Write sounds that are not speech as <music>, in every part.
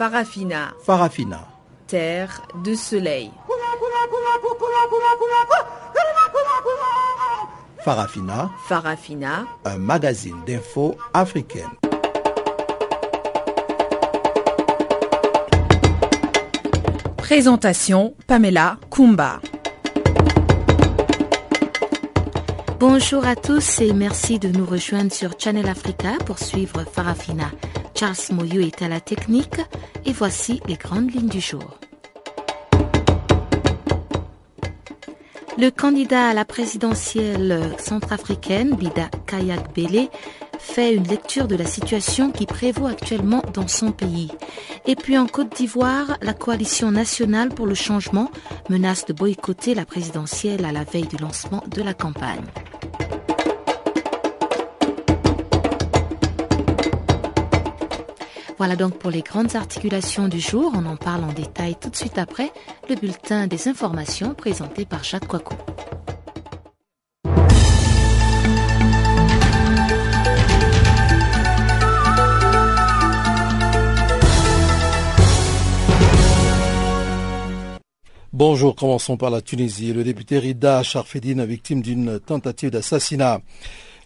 Farafina. Farafina. Terre de soleil. Farafina. Farafina. Un magazine d'infos africaine. Présentation Pamela Kumba. Bonjour à tous et merci de nous rejoindre sur Channel Africa pour suivre Farafina. Charles Moyou est à la technique et voici les grandes lignes du jour. Le candidat à la présidentielle centrafricaine, Bida Kayak Bele, fait une lecture de la situation qui prévaut actuellement dans son pays. Et puis en Côte d'Ivoire, la coalition nationale pour le changement menace de boycotter la présidentielle à la veille du lancement de la campagne. Voilà donc pour les grandes articulations du jour. On en parle en détail tout de suite après le bulletin des informations présenté par Jacques Coicou. Bonjour, commençons par la Tunisie. Le député Rida Charfedine, victime d'une tentative d'assassinat.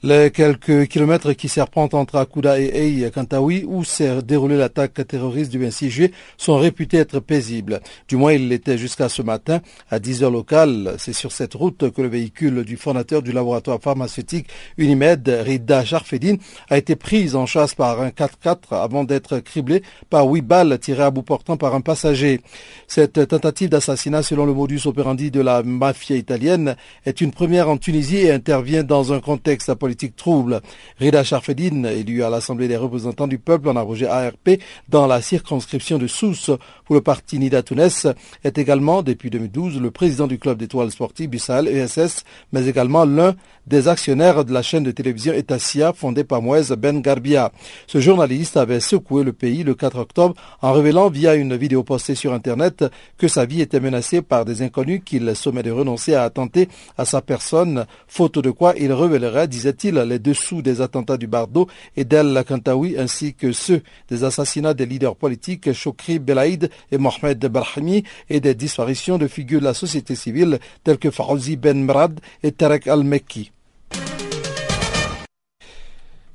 Les quelques kilomètres qui serpentent entre Akouda et Ey Kantaoui, où s'est déroulée l'attaque terroriste du 26 juillet, sont réputés être paisibles. Du moins, il l'était jusqu'à ce matin, à 10 heures locales. C'est sur cette route que le véhicule du fondateur du laboratoire pharmaceutique Unimed, Rida Sharfedine, a été pris en chasse par un 4x4 avant d'être criblé par huit balles tirées à bout portant par un passager. Cette tentative d'assassinat, selon le modus operandi de la mafia italienne, est une première en Tunisie et intervient dans un contexte politique trouble. Rida Charfedine, élu à l'Assemblée des représentants du peuple en abrogé ARP dans la circonscription de Sousse pour le parti Nida Tounes, est également, depuis 2012, le président du club d'étoiles sportives Bissal ESS, mais également l'un des actionnaires de la chaîne de télévision Etasia fondée par Moïse Ben Garbia. Ce journaliste avait secoué le pays le 4 octobre en révélant via une vidéo postée sur Internet que sa vie était menacée par des inconnus qu'il sommet de renoncer à attenter à sa personne, faute de quoi il révélerait, disait-il, les dessous des attentats du Bardo et d'El Kantaoui ainsi que ceux des assassinats des leaders politiques Chokri Belaïd et Mohamed Brahimi et des disparitions de figures de la société civile telles que Farouzi Ben Mrad et Tarek Al-Mekki.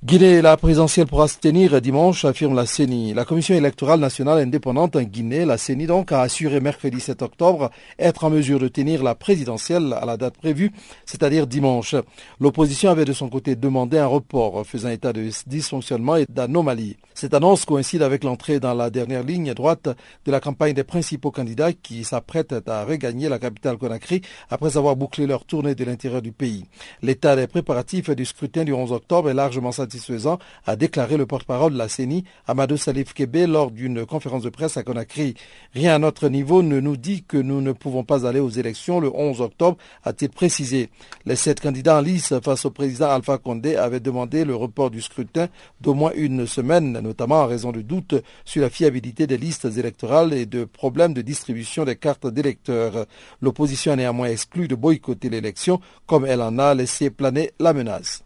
Guinée, la présidentielle pourra se tenir dimanche, affirme la CENI. La Commission électorale nationale indépendante en Guinée, la CENI donc, a assuré mercredi 7 octobre être en mesure de tenir la présidentielle à la date prévue, c'est-à-dire dimanche. L'opposition avait de son côté demandé un report, faisant état de dysfonctionnement et d'anomalies. Cette annonce coïncide avec l'entrée dans la dernière ligne droite de la campagne des principaux candidats qui s'apprêtent à regagner la capitale Conakry après avoir bouclé leur tournée de l'intérieur du pays. L'état des préparatifs du scrutin du 11 octobre est largement satisfait satisfaisant, a déclaré le porte-parole de la CENI, Amadou Salif Kébé, lors d'une conférence de presse à Conakry. Rien à notre niveau ne nous dit que nous ne pouvons pas aller aux élections le 11 octobre, a-t-il précisé. Les sept candidats en lice face au président Alpha Condé avaient demandé le report du scrutin d'au moins une semaine, notamment en raison de doutes sur la fiabilité des listes électorales et de problèmes de distribution des cartes d'électeurs. L'opposition a néanmoins exclu de boycotter l'élection, comme elle en a laissé planer la menace.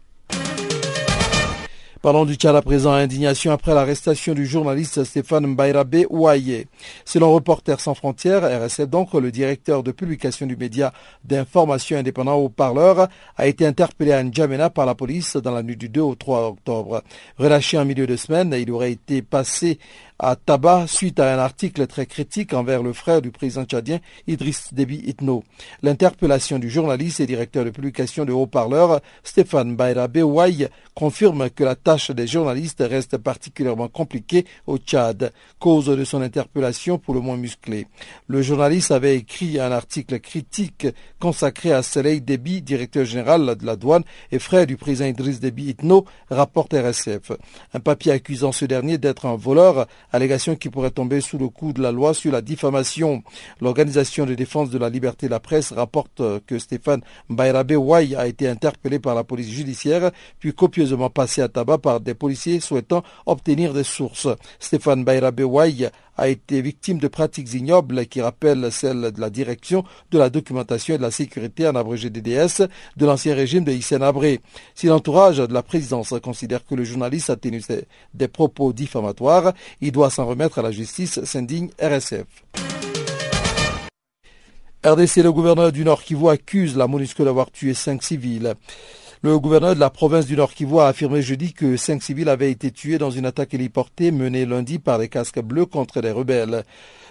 Parlons du Tchad à présent. Indignation après l'arrestation du journaliste Stéphane Mbairabe Ouaye. Selon Reporters sans frontières, RSF donc, le directeur de publication du média d'information indépendant au parleur a été interpellé à N'Djamena par la police dans la nuit du 2 au 3 octobre. Relâché en milieu de semaine, il aurait été passé à tabac suite à un article très critique envers le frère du président tchadien Idriss Déby Itno. L'interpellation du journaliste et directeur de publication de haut-parleur Stéphane Bayra Beway confirme que la tâche des journalistes reste particulièrement compliquée au Tchad, cause de son interpellation pour le moins musclée. Le journaliste avait écrit un article critique consacré à Soleil Déby, directeur général de la douane et frère du président Idriss Déby Itno, rapporte RSF. Un papier accusant ce dernier d'être un voleur allégation qui pourrait tomber sous le coup de la loi sur la diffamation. L'organisation de défense de la liberté de la presse rapporte que Stéphane Bayrabe Ouai a été interpellé par la police judiciaire, puis copieusement passé à tabac par des policiers souhaitant obtenir des sources. Stéphane Bayrabewaï a été victime de pratiques ignobles qui rappellent celles de la direction de la documentation et de la sécurité en abrégé DDS de l'ancien régime de Hissène Abré. Si l'entourage de la présidence considère que le journaliste a tenu des propos diffamatoires, il doit s'en remettre à la justice, s'indigne RSF. RDC, le gouverneur du Nord Kivu accuse la MONUSCO d'avoir tué cinq civils. Le gouverneur de la province du Nord Kivu a affirmé jeudi que cinq civils avaient été tués dans une attaque héliportée menée lundi par les casques bleus contre les rebelles.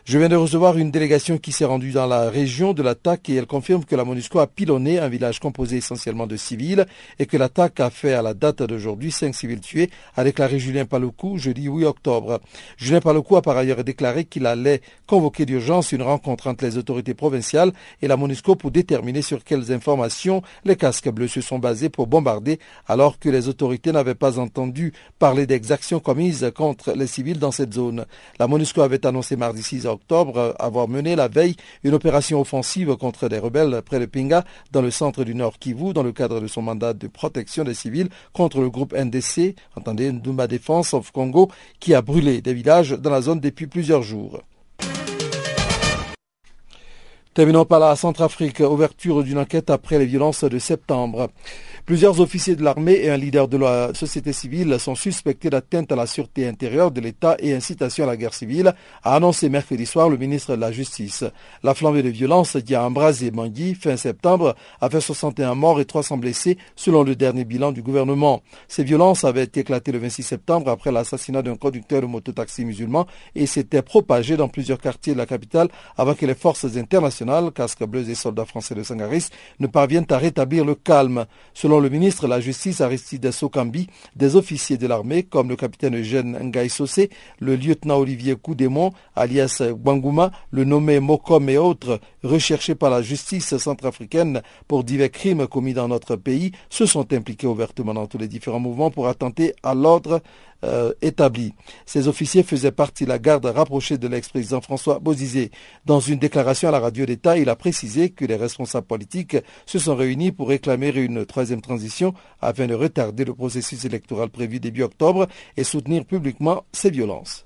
Je viens de recevoir une délégation qui s'est rendue dans la région de l'attaque et elle confirme que la MONUSCO a pilonné un village composé essentiellement de civils et que l'attaque a fait à la date d'aujourd'hui cinq civils tués, a déclaré Julien Paloukou jeudi 8 octobre. Julien Paloukou a par ailleurs déclaré qu'il allait convoquer d'urgence une rencontre entre les autorités provinciales et la MONUSCO pour déterminer sur quelles informations les casques bleus se sont basés pour bombarder alors que les autorités n'avaient pas entendu parler d'exactions commises contre les civils dans cette zone. La MONUSCO avait annoncé mardi 6 octobre avoir mené la veille une opération offensive contre des rebelles près de Pinga dans le centre du Nord Kivu dans le cadre de son mandat de protection des civils contre le groupe NDC, entendez Ndumba Defense of Congo, qui a brûlé des villages dans la zone depuis plusieurs jours. Terminons par la Centrafrique, ouverture d'une enquête après les violences de septembre. Plusieurs officiers de l'armée et un leader de la société civile sont suspectés d'atteinte à la sûreté intérieure de l'État et incitation à la guerre civile, a annoncé mercredi soir le ministre de la Justice. La flambée de violence qui a embrasé Mangui fin septembre a fait 61 morts et 300 blessés selon le dernier bilan du gouvernement. Ces violences avaient éclaté le 26 septembre après l'assassinat d'un conducteur de mototaxi musulman et s'étaient propagées dans plusieurs quartiers de la capitale avant que les forces internationales, casques bleus et soldats français de Sangaris, ne parviennent à rétablir le calme. Selon le ministre de la Justice Aristide Sokambi, des officiers de l'armée comme le capitaine Eugène Ngaï Sossé, le lieutenant Olivier Koudémon, alias Banguma, le nommé Mokom et autres, recherchés par la justice centrafricaine pour divers crimes commis dans notre pays, se sont impliqués ouvertement dans tous les différents mouvements pour attenter à l'ordre euh. Ces officiers faisaient partie de la garde rapprochée de l'ex-président François Bozizé. Dans une déclaration à la radio d'État, il a précisé que les responsables politiques se sont réunis pour réclamer une troisième transition afin de retarder le processus électoral prévu début octobre et soutenir publiquement ces violences.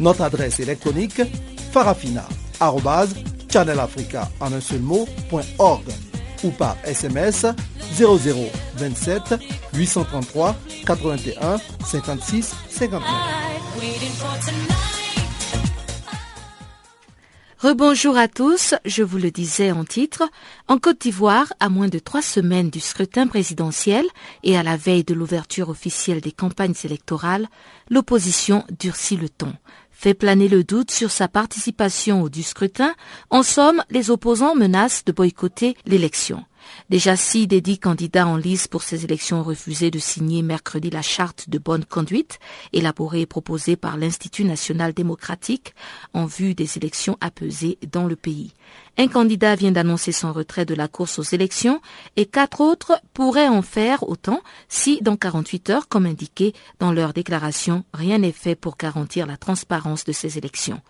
Notre adresse électronique seul mot, ou par SMS 0027 833 81 56 59. Rebonjour à tous, je vous le disais en titre, en Côte d'Ivoire, à moins de trois semaines du scrutin présidentiel et à la veille de l'ouverture officielle des campagnes électorales, l'opposition durcit le ton fait planer le doute sur sa participation au du scrutin. En somme, les opposants menacent de boycotter l'élection. Déjà six des dix candidats en lice pour ces élections ont refusé de signer mercredi la charte de bonne conduite élaborée et proposée par l'Institut national démocratique en vue des élections apaisées dans le pays. Un candidat vient d'annoncer son retrait de la course aux élections et quatre autres pourraient en faire autant si, dans 48 heures, comme indiqué dans leur déclaration, rien n'est fait pour garantir la transparence de ces élections.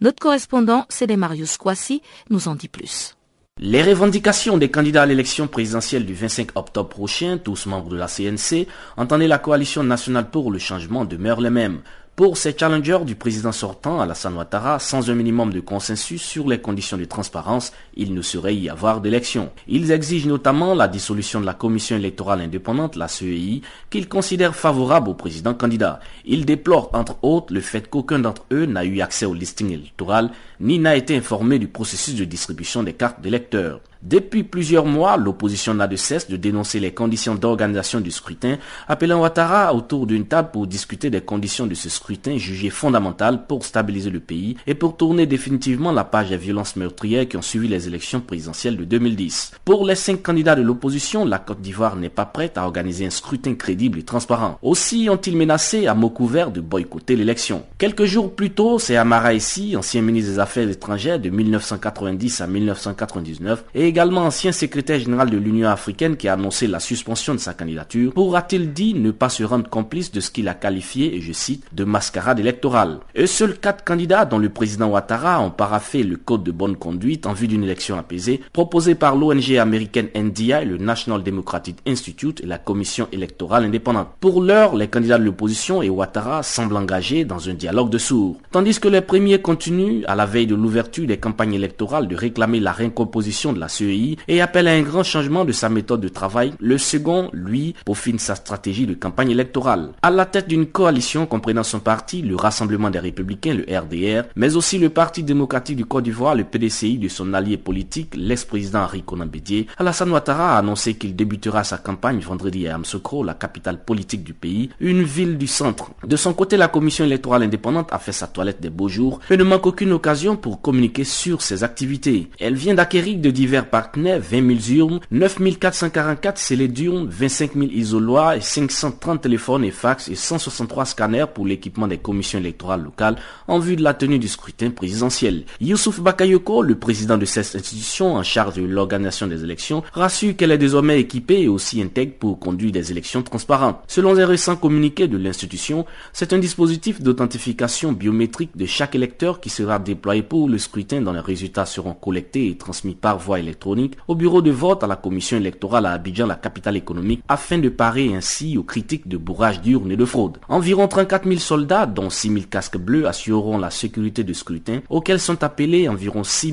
Notre correspondant, c'est Marius Kwasi, nous en dit plus. Les revendications des candidats à l'élection présidentielle du 25 octobre prochain, tous membres de la CNC, entendaient la coalition nationale pour le changement demeurent les mêmes. Pour ces challengers du président sortant, Alassane Ouattara, sans un minimum de consensus sur les conditions de transparence, il ne saurait y avoir d'élection. Ils exigent notamment la dissolution de la commission électorale indépendante, la CEI, qu'ils considèrent favorable au président candidat. Ils déplorent entre autres le fait qu'aucun d'entre eux n'a eu accès au listing électoral, ni n'a été informé du processus de distribution des cartes d'électeurs. Depuis plusieurs mois, l'opposition n'a de cesse de dénoncer les conditions d'organisation du scrutin, appelant Ouattara autour d'une table pour discuter des conditions de ce scrutin jugées fondamentales pour stabiliser le pays et pour tourner définitivement la page des violences meurtrières qui ont suivi les élections présidentielles de 2010. Pour les cinq candidats de l'opposition, la Côte d'Ivoire n'est pas prête à organiser un scrutin crédible et transparent. Aussi ont-ils menacé à mots couverts de boycotter l'élection. Quelques jours plus tôt, c'est Amara Essi, ancien ministre des Affaires étrangères de 1990 à 1999 et également ancien secrétaire général de l'Union africaine qui a annoncé la suspension de sa candidature, pourra-t-il dit ne pas se rendre complice de ce qu'il a qualifié, et je cite, de mascarade électorale. Et seuls quatre candidats dont le président Ouattara ont paraffé le code de bonne conduite en vue d'une élection apaisée, proposé par l'ONG américaine NDI, le National Democratic Institute et la Commission électorale indépendante. Pour l'heure, les candidats de l'opposition et Ouattara semblent engagés dans un dialogue de sourds. Tandis que les premiers continuent, à la veille de l'ouverture des campagnes électorales, de réclamer la récomposition de la et appelle à un grand changement de sa méthode de travail. Le second, lui, peaufine sa stratégie de campagne électorale. À la tête d'une coalition comprenant son parti, le Rassemblement des Républicains, le RDR, mais aussi le Parti démocratique du Côte d'Ivoire, le PDCI de son allié politique, l'ex-président Henri Conan Bédier, Alassane Ouattara a annoncé qu'il débutera sa campagne vendredi à Amsokro, la capitale politique du pays, une ville du centre. De son côté, la commission électorale indépendante a fait sa toilette des beaux jours et ne manque aucune occasion pour communiquer sur ses activités. Elle vient d'acquérir de divers partenaires 20 000 urnes, 9 444 scellés d'urnes, 25 000 isoloirs et 530 téléphones et fax et 163 scanners pour l'équipement des commissions électorales locales en vue de la tenue du scrutin présidentiel. Youssouf Bakayoko, le président de cette institution en charge de l'organisation des élections, rassure qu'elle est désormais équipée et aussi intègre pour conduire des élections transparentes. Selon un récent communiqué de l'institution, c'est un dispositif d'authentification biométrique de chaque électeur qui sera déployé pour le scrutin dont les résultats seront collectés et transmis par voie électronique au bureau de vote à la commission électorale à Abidjan, la capitale économique, afin de parer ainsi aux critiques de bourrage d'urnes et de fraude. Environ 34 000 soldats, dont 6 000 casques bleus, assureront la sécurité du scrutin, auxquels sont appelés environ 6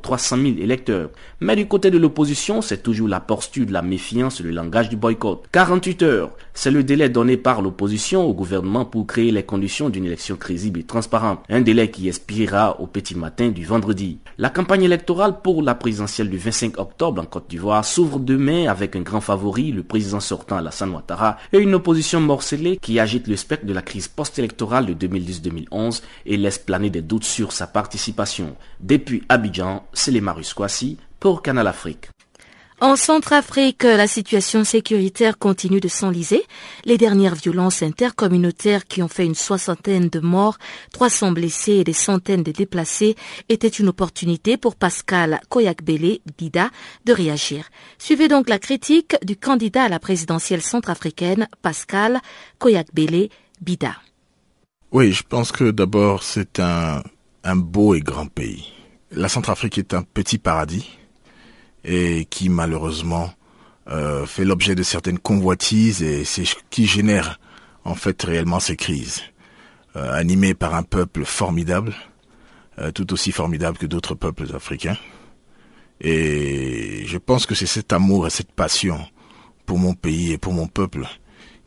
300 000 électeurs. Mais du côté de l'opposition, c'est toujours la posture de la méfiance et le langage du boycott. 48 heures, c'est le délai donné par l'opposition au gouvernement pour créer les conditions d'une élection crédible et transparente. Un délai qui expirera au petit matin du vendredi. La campagne électorale pour la présidentielle du 25 octobre en Côte d'Ivoire s'ouvre demain avec un grand favori, le président sortant Alassane Ouattara, et une opposition morcelée qui agite le spectre de la crise post-électorale de 2010-2011 et laisse planer des doutes sur sa participation. Depuis Abidjan, c'est les Marus pour Canal Afrique. En Centrafrique, la situation sécuritaire continue de s'enliser. Les dernières violences intercommunautaires qui ont fait une soixantaine de morts, 300 blessés et des centaines de déplacés étaient une opportunité pour Pascal Koyakbele Bida de réagir. Suivez donc la critique du candidat à la présidentielle centrafricaine, Pascal Koyakbele Bida. Oui, je pense que d'abord c'est un beau et grand pays. La Centrafrique est un petit paradis et qui malheureusement euh, fait l'objet de certaines convoitises et c'est ce qui génère en fait réellement ces crises. Euh, animé par un peuple formidable, euh, tout aussi formidable que d'autres peuples africains. Et je pense que c'est cet amour et cette passion pour mon pays et pour mon peuple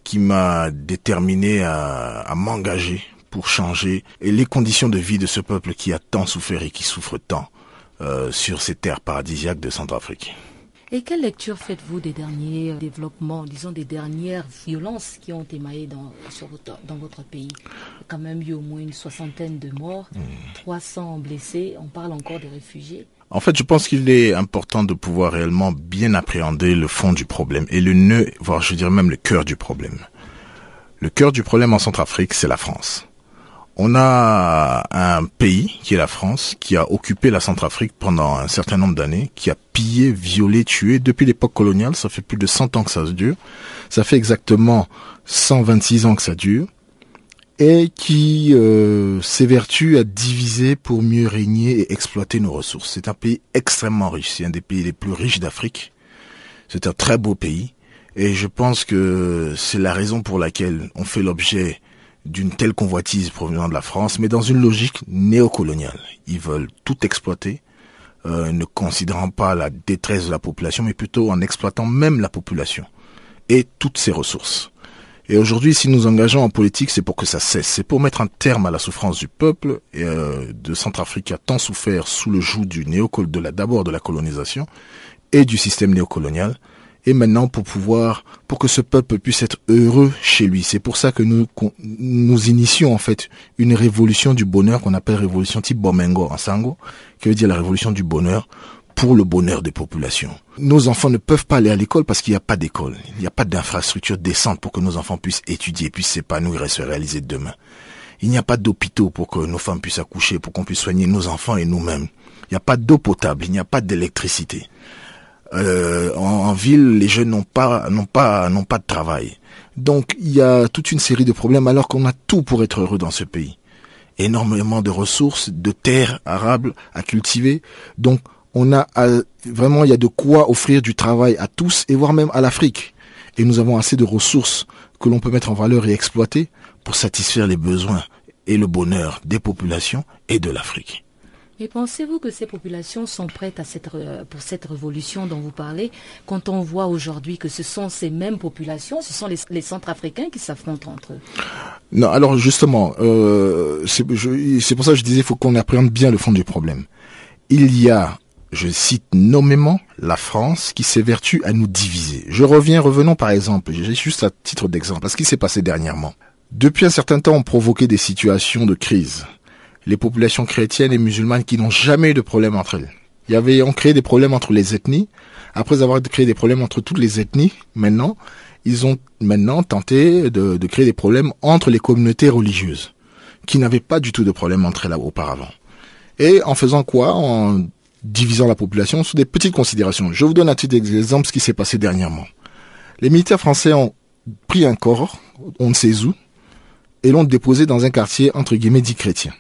qui m'a déterminé à, m'engager pour changer les conditions de vie de ce peuple qui a tant souffert et qui souffre tant euh, sur ces terres paradisiaques de Centrafrique. Et quelle lecture faites-vous des derniers euh, développements, disons des dernières violences qui ont émaillé dans, dans votre pays? Il y a quand même eu au moins une soixantaine de morts, 300 hmm. blessés, on parle encore des réfugiés. En fait, je pense qu'il est important de pouvoir réellement bien appréhender le fond du problème et le nœud, voire je dirais même le cœur du problème. Le cœur du problème en Centrafrique, c'est la France. On a un pays qui est la France, qui a occupé la Centrafrique pendant un certain nombre d'années, qui a pillé, violé, tué depuis l'époque coloniale. Ça fait plus de 100 ans que ça se dure. Ça fait exactement 126 ans que ça dure. Et qui euh, s'évertue à diviser pour mieux régner et exploiter nos ressources. C'est un pays extrêmement riche. C'est un des pays les plus riches d'Afrique. C'est un très beau pays. Et je pense que c'est la raison pour laquelle on fait l'objet d'une telle convoitise provenant de la France, mais dans une logique néocoloniale. Ils veulent tout exploiter, euh, ne considérant pas la détresse de la population, mais plutôt en exploitant même la population et toutes ses ressources. Et aujourd'hui, si nous engageons en politique, c'est pour que ça cesse. C'est pour mettre un terme à la souffrance du peuple euh, de Centrafrique qui a tant souffert sous le joug du néocol de la d'abord de la colonisation et du système néocolonial. Et maintenant, pour pouvoir, pour que ce peuple puisse être heureux chez lui. C'est pour ça que nous, nous initions, en fait, une révolution du bonheur qu'on appelle révolution type Bomengo en Sango, qui veut dire la révolution du bonheur pour le bonheur des populations. Nos enfants ne peuvent pas aller à l'école parce qu'il n'y a pas d'école. Il n'y a pas d'infrastructure décente pour que nos enfants puissent étudier, puissent s'épanouir et se réaliser demain. Il n'y a pas d'hôpitaux pour que nos femmes puissent accoucher, pour qu'on puisse soigner nos enfants et nous-mêmes. Il n'y a pas d'eau potable, il n'y a pas d'électricité. Euh, en, ville, les jeunes n'ont pas, n'ont pas, n'ont pas de travail. Donc, il y a toute une série de problèmes alors qu'on a tout pour être heureux dans ce pays. Énormément de ressources, de terres arables à cultiver. Donc, on a vraiment, il y a de quoi offrir du travail à tous et voire même à l'Afrique. Et nous avons assez de ressources que l'on peut mettre en valeur et exploiter pour satisfaire les besoins et le bonheur des populations et de l'Afrique. Mais pensez-vous que ces populations sont prêtes à cette, pour cette révolution dont vous parlez quand on voit aujourd'hui que ce sont ces mêmes populations, ce sont les, les Centrafricains qui s'affrontent entre eux? Non, alors justement, euh, c'est pour ça que je disais qu'il faut qu'on appréhende bien le fond du problème. Il y a je cite nommément la France qui s'évertue à nous diviser. Je reviens, revenons par exemple, juste à titre d'exemple, à ce qui s'est passé dernièrement. Depuis un certain temps, on provoquait des situations de crise. Les populations chrétiennes et musulmanes qui n'ont jamais eu de problème entre elles. Il y avait, créé des problèmes entre les ethnies. Après avoir créé des problèmes entre toutes les ethnies, maintenant, ils ont maintenant tenté de, de créer des problèmes entre les communautés religieuses, qui n'avaient pas du tout de problème entre elles auparavant. Et en faisant quoi? En divisant la population sous des petites considérations. Je vous donne un petit exemple ce qui s'est passé dernièrement. Les militaires français ont pris un corps, on ne sait où, et l'ont déposé dans un quartier entre guillemets dit chrétien.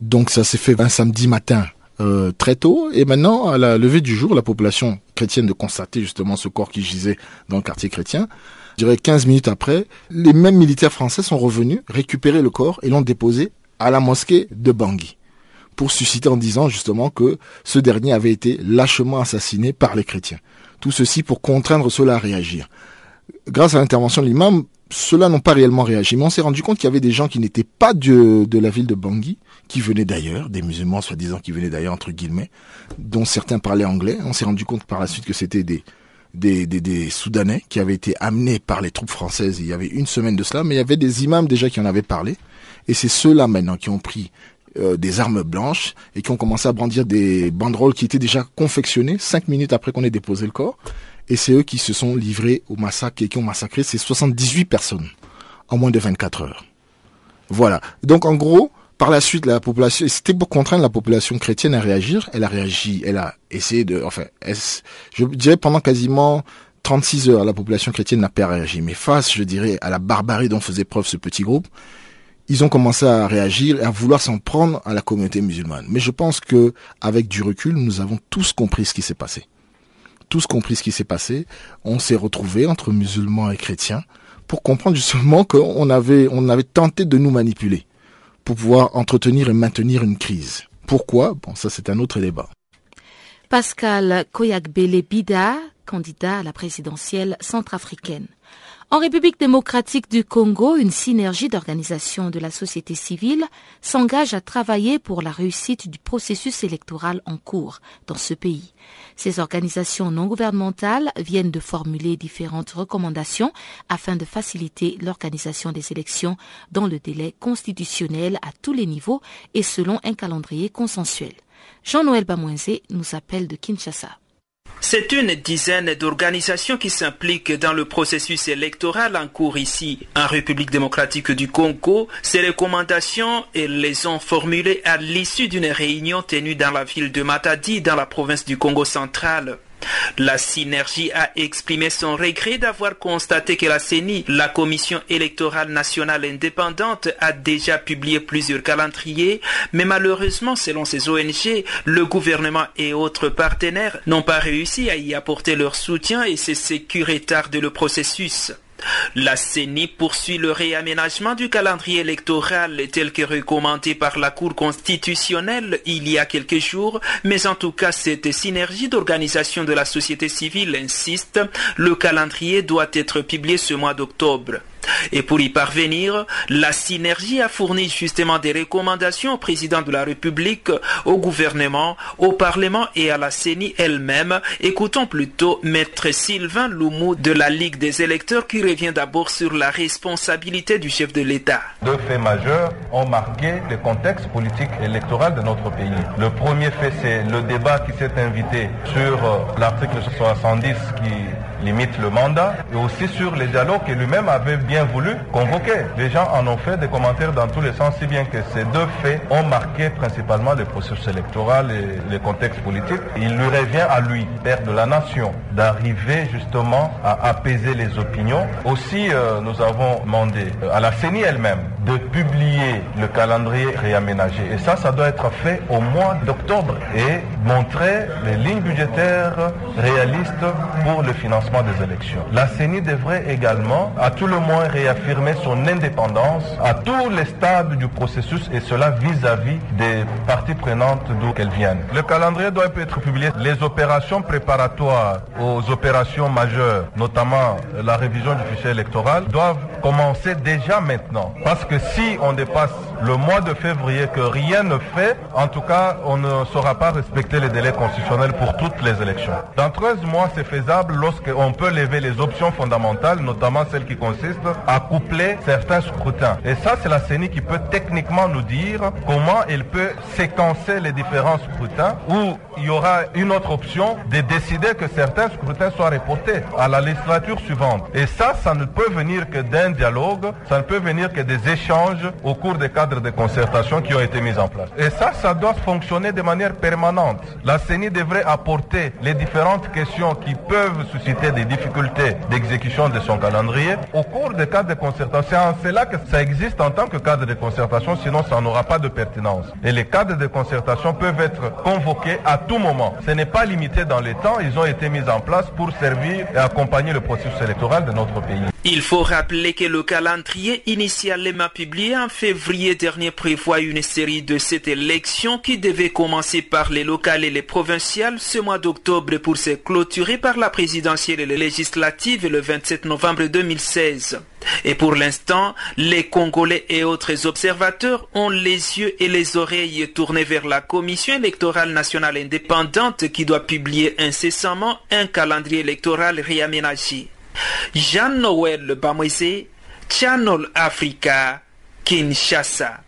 Donc ça s'est fait un samedi matin euh, très tôt, et maintenant à la levée du jour, la population chrétienne de constater justement ce corps qui gisait dans le quartier chrétien. Je dirais 15 minutes après, les mêmes militaires français sont revenus récupérer le corps et l'ont déposé à la mosquée de Bangui pour susciter en disant justement que ce dernier avait été lâchement assassiné par les chrétiens. Tout ceci pour contraindre cela à réagir. Grâce à l'intervention de l'imam, ceux-là n'ont pas réellement réagi. Mais on s'est rendu compte qu'il y avait des gens qui n'étaient pas de, de la ville de Bangui, qui venaient d'ailleurs, des musulmans soi-disant qui venaient d'ailleurs, entre guillemets, dont certains parlaient anglais. On s'est rendu compte par la suite que c'était des, des, des, des, Soudanais qui avaient été amenés par les troupes françaises il y avait une semaine de cela, mais il y avait des imams déjà qui en avaient parlé. Et c'est ceux-là maintenant qui ont pris euh, des armes blanches et qui ont commencé à brandir des banderoles qui étaient déjà confectionnées cinq minutes après qu'on ait déposé le corps. Et c'est eux qui se sont livrés au massacre et qui ont massacré ces 78 personnes en moins de 24 heures. Voilà. Donc en gros, par la suite, la population, c'était pour contraindre la population chrétienne à réagir. Elle a réagi, elle a essayé de, enfin, je dirais pendant quasiment 36 heures, la population chrétienne n'a pas réagi. Mais face, je dirais, à la barbarie dont faisait preuve ce petit groupe, ils ont commencé à réagir et à vouloir s'en prendre à la communauté musulmane. Mais je pense que, avec du recul, nous avons tous compris ce qui s'est passé. Tous compris ce qui s'est passé. On s'est retrouvés entre musulmans et chrétiens pour comprendre justement qu'on avait, on avait tenté de nous manipuler pour pouvoir entretenir et maintenir une crise. Pourquoi? Bon, ça c'est un autre débat. Pascal Koyakbele Bida, candidat à la présidentielle centrafricaine. En République démocratique du Congo, une synergie d'organisations de la société civile s'engage à travailler pour la réussite du processus électoral en cours dans ce pays. Ces organisations non gouvernementales viennent de formuler différentes recommandations afin de faciliter l'organisation des élections dans le délai constitutionnel à tous les niveaux et selon un calendrier consensuel. Jean-Noël Bamouenzé nous appelle de Kinshasa. C'est une dizaine d'organisations qui s'impliquent dans le processus électoral en cours ici, en République démocratique du Congo. Ces recommandations, elles les ont formulées à l'issue d'une réunion tenue dans la ville de Matadi, dans la province du Congo central. La synergie a exprimé son regret d'avoir constaté que la CENI, la Commission électorale nationale indépendante, a déjà publié plusieurs calendriers, mais malheureusement, selon ces ONG, le gouvernement et autres partenaires n'ont pas réussi à y apporter leur soutien et c'est ce qui retarde le processus. La CENI poursuit le réaménagement du calendrier électoral tel que recommandé par la Cour constitutionnelle il y a quelques jours, mais en tout cas cette synergie d'organisation de la société civile insiste, le calendrier doit être publié ce mois d'octobre. Et pour y parvenir, la synergie a fourni justement des recommandations au président de la République, au gouvernement, au Parlement et à la CENI elle-même. Écoutons plutôt Maître Sylvain Loumou de la Ligue des électeurs qui revient d'abord sur la responsabilité du chef de l'État. Deux faits majeurs ont marqué le contexte politique électoral de notre pays. Le premier fait, c'est le débat qui s'est invité sur euh, l'article 70 qui limite le mandat et aussi sur les dialogues que lui-même avait bien voulu convoquer. Les gens en ont fait des commentaires dans tous les sens, si bien que ces deux faits ont marqué principalement le processus électoral et le contexte politique. Il lui revient à lui, père de la nation, d'arriver justement à apaiser les opinions. Aussi, euh, nous avons demandé euh, à la CENI elle-même de publier le calendrier réaménagé. Et ça, ça doit être fait au mois d'octobre et montrer les lignes budgétaires réalistes pour le financement des élections. La CENI devrait également, à tout le moins, réaffirmer son indépendance à tous les stades du processus et cela vis-à-vis des parties prenantes d'où qu'elles viennent. Le calendrier doit être publié. Les opérations préparatoires aux opérations majeures, notamment la révision du fichier électoral, doivent commencer déjà maintenant. Parce que si on dépasse le mois de février que rien ne fait, en tout cas, on ne saura pas respecter les délais constitutionnels pour toutes les élections. Dans 13 mois, c'est faisable lorsqu'on peut lever les options fondamentales, notamment celles qui consistent à coupler certains scrutins. Et ça, c'est la CENI qui peut techniquement nous dire comment elle peut séquencer les différents scrutins où il y aura une autre option de décider que certains scrutins soient reportés à la législature suivante. Et ça, ça ne peut venir que d'un dialogue, ça ne peut venir que des échanges au cours des cadres de concertation qui ont été mis en place. Et ça, ça doit fonctionner de manière permanente. La CENI devrait apporter les différentes questions qui peuvent susciter des difficultés d'exécution de son calendrier au cours des cadres de concertation. C'est en cela que ça existe en tant que cadre de concertation, sinon ça n'aura pas de pertinence. Et les cadres de concertation peuvent être convoqués à tout moment. Ce n'est pas limité dans les temps, ils ont été mis en place pour servir et accompagner le processus électoral de notre pays. Il faut rappeler le calendrier initialement publié en février dernier prévoit une série de cette élection qui devait commencer par les locales et les provinciales ce mois d'octobre pour se clôturer par la présidentielle et les législatives le 27 novembre 2016. Et pour l'instant, les Congolais et autres observateurs ont les yeux et les oreilles tournés vers la Commission électorale nationale indépendante qui doit publier incessamment un calendrier électoral réaménagé. Jean-Noël Bamwese, Channel Africa, Kinshasa.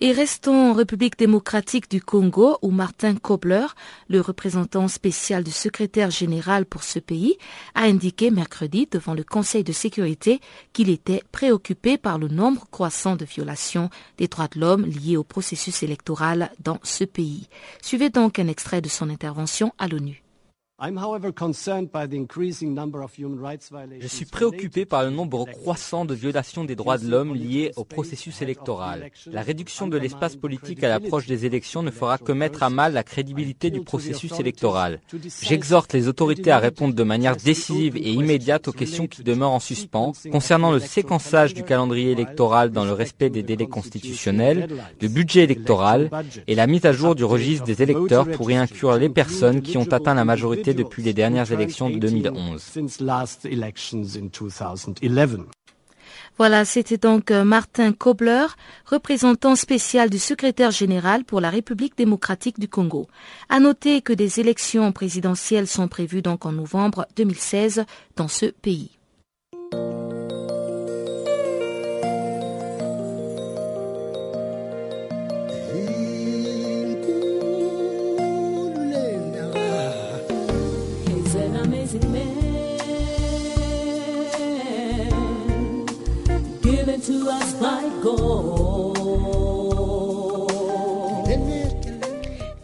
Et restons en République démocratique du Congo où Martin Kobler, le représentant spécial du secrétaire général pour ce pays, a indiqué mercredi devant le Conseil de sécurité qu'il était préoccupé par le nombre croissant de violations des droits de l'homme liés au processus électoral dans ce pays. Suivez donc un extrait de son intervention à l'ONU. Je suis préoccupé par le nombre croissant de violations des droits de l'homme liées au processus électoral. La réduction de l'espace politique à l'approche des élections ne fera que mettre à mal la crédibilité du processus électoral. J'exhorte les autorités à répondre de manière décisive et immédiate aux questions qui demeurent en suspens concernant le séquençage du calendrier électoral dans le respect des délais constitutionnels, le budget électoral et la mise à jour du registre des électeurs pour y inclure les personnes qui ont atteint la majorité depuis les dernières élections de 2011. Voilà, c'était donc euh, Martin Kobler, représentant spécial du secrétaire général pour la République démocratique du Congo. À noter que des élections présidentielles sont prévues donc en novembre 2016 dans ce pays.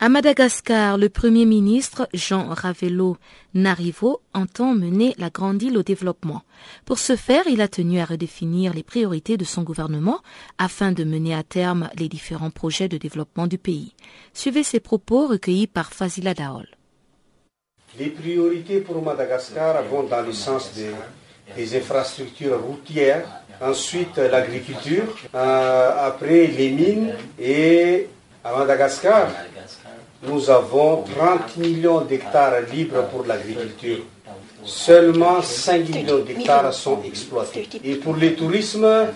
À Madagascar, le Premier ministre Jean Ravelo Narivo entend mener la grande île au développement. Pour ce faire, il a tenu à redéfinir les priorités de son gouvernement afin de mener à terme les différents projets de développement du pays. Suivez ces propos recueillis par Fazila Daol. Les priorités pour Madagascar vont dans le sens des, infrastructures routières, ensuite l'agriculture, euh, après les mines et à Madagascar, nous avons 30 millions d'hectares libres pour l'agriculture. Seulement 5 millions d'hectares sont exploités. Et pour le tourisme,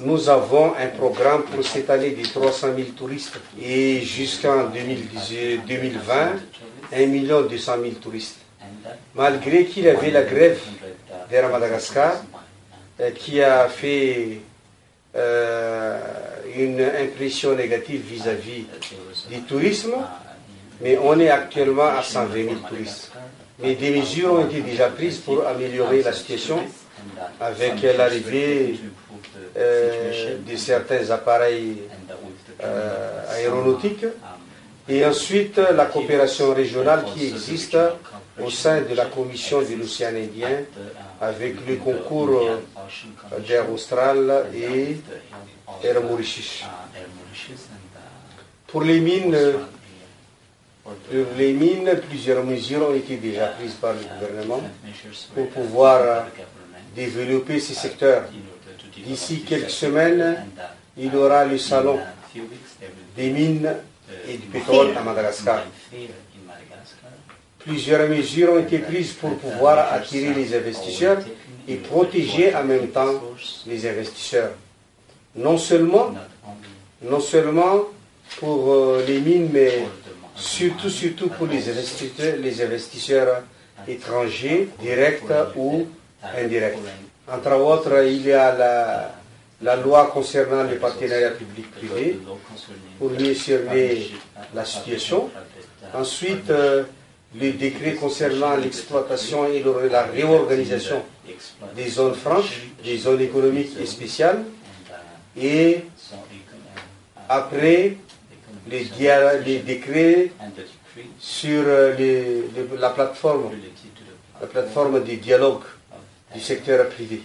nous avons un programme pour cette année de 300 000 touristes. Et jusqu'en 2020, 1 million 200 000 touristes. Malgré qu'il y avait la grève vers Madagascar, euh, qui a fait euh, une impression négative vis-à-vis du tourisme, mais on est actuellement à 120 000 touristes. Mais des mesures ont été déjà prises pour améliorer la situation avec l'arrivée euh, de certains appareils euh, aéronautiques et ensuite la coopération régionale qui existe au sein de la Commission de l'océan Indien avec le concours d'Air Austral et Air Mauritius. Pour les mines, les mines, plusieurs mesures ont été déjà prises par le gouvernement pour pouvoir développer ces secteurs. D'ici quelques semaines, il y aura le salon des mines et du pétrole à Madagascar. Plusieurs mesures ont été prises pour pouvoir attirer les investisseurs et protéger en même temps les investisseurs. Non seulement, non seulement pour euh, les mines, mais surtout, surtout pour les investisseurs, les investisseurs étrangers, directs ou indirects. Entre autres, il y a la, la loi concernant les partenariats publics-privés pour mieux cerner la situation. Ensuite, euh, le décret concernant l'exploitation et la réorganisation des zones franches, des zones économiques et spéciales. Et après, les, les décrets sur euh, les, la plateforme, la plateforme du dialogue du secteur privé.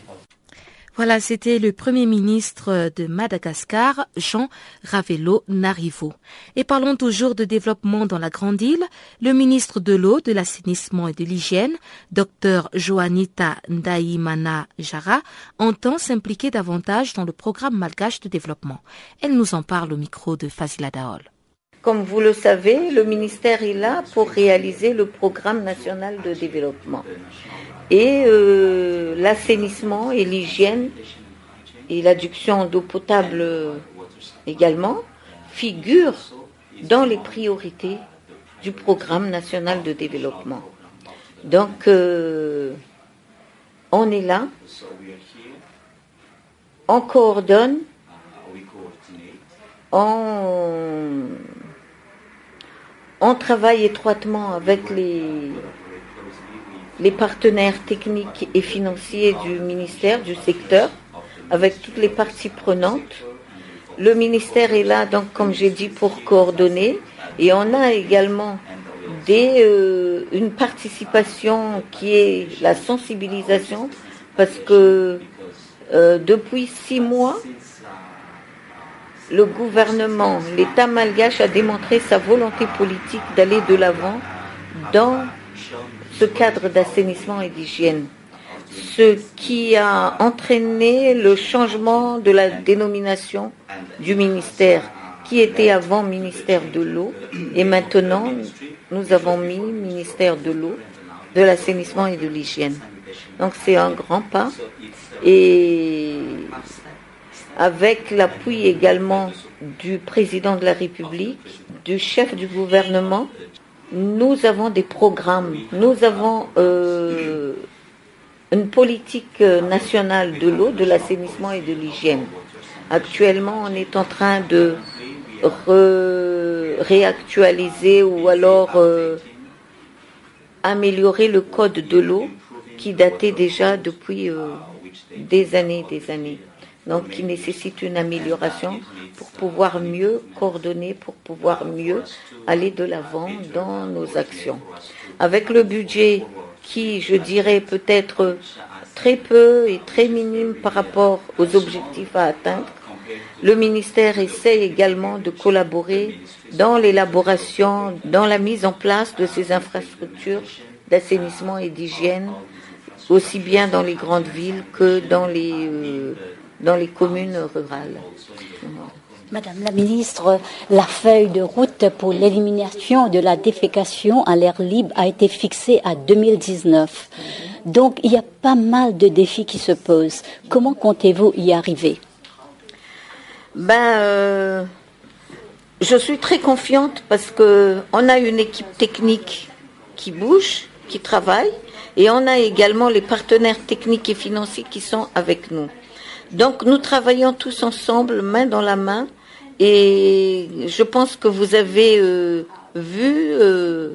Voilà, c'était le Premier ministre de Madagascar, Jean Ravelo Narivo. Et parlons toujours de développement dans la Grande Île. Le ministre de l'Eau, de l'Assainissement et de l'Hygiène, Dr Joanita Ndaimana Jara, entend s'impliquer davantage dans le programme malgache de développement. Elle nous en parle au micro de Fazila Daol. Comme vous le savez, le ministère est là pour réaliser le programme national de développement et euh, l'assainissement et l'hygiène et l'adduction d'eau potable également figurent dans les priorités du programme national de développement. Donc, euh, on est là, on coordonne, on, on travaille étroitement avec les, les partenaires techniques et financiers du ministère, du secteur, avec toutes les parties prenantes. Le ministère est là, donc, comme j'ai dit, pour coordonner. Et on a également euh, une participation qui est la sensibilisation, parce que euh, depuis six mois, le gouvernement, l'État malgache a démontré sa volonté politique d'aller de l'avant dans ce cadre d'assainissement et d'hygiène, ce qui a entraîné le changement de la dénomination du ministère, qui était avant ministère de l'eau, et maintenant nous avons mis ministère de l'eau, de l'assainissement et de l'hygiène. Donc c'est un grand pas, et avec l'appui également du président de la République, du chef du gouvernement, nous avons des programmes, nous avons euh, une politique nationale de l'eau, de l'assainissement et de l'hygiène. Actuellement, on est en train de réactualiser ou alors euh, améliorer le code de l'eau qui datait déjà depuis euh, des années et des années. Donc qui nécessite une amélioration pour pouvoir mieux coordonner, pour pouvoir mieux aller de l'avant dans nos actions. Avec le budget qui, je dirais, peut être très peu et très minime par rapport aux objectifs à atteindre, le ministère essaie également de collaborer dans l'élaboration, dans la mise en place de ces infrastructures d'assainissement et d'hygiène, aussi bien dans les grandes villes que dans les, euh, dans les communes rurales. Madame la ministre, la feuille de route pour l'élimination de la défécation à l'air libre a été fixée à 2019. Donc il y a pas mal de défis qui se posent. Comment comptez-vous y arriver? Ben, euh, je suis très confiante parce que on a une équipe technique qui bouge, qui travaille, et on a également les partenaires techniques et financiers qui sont avec nous. Donc nous travaillons tous ensemble, main dans la main, et je pense que vous avez euh, vu euh,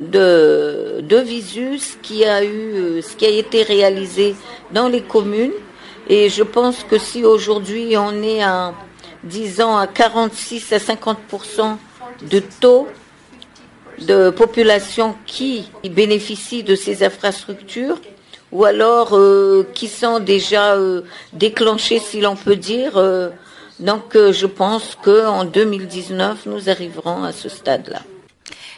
de, de visu ce qui a eu, euh, ce qui a été réalisé dans les communes. Et je pense que si aujourd'hui on est à, disons, à 46 à 50 de taux de population qui bénéficie de ces infrastructures, ou alors euh, qui sont déjà euh, déclenchés, si l'on peut dire. Euh, donc je pense qu'en 2019, nous arriverons à ce stade-là.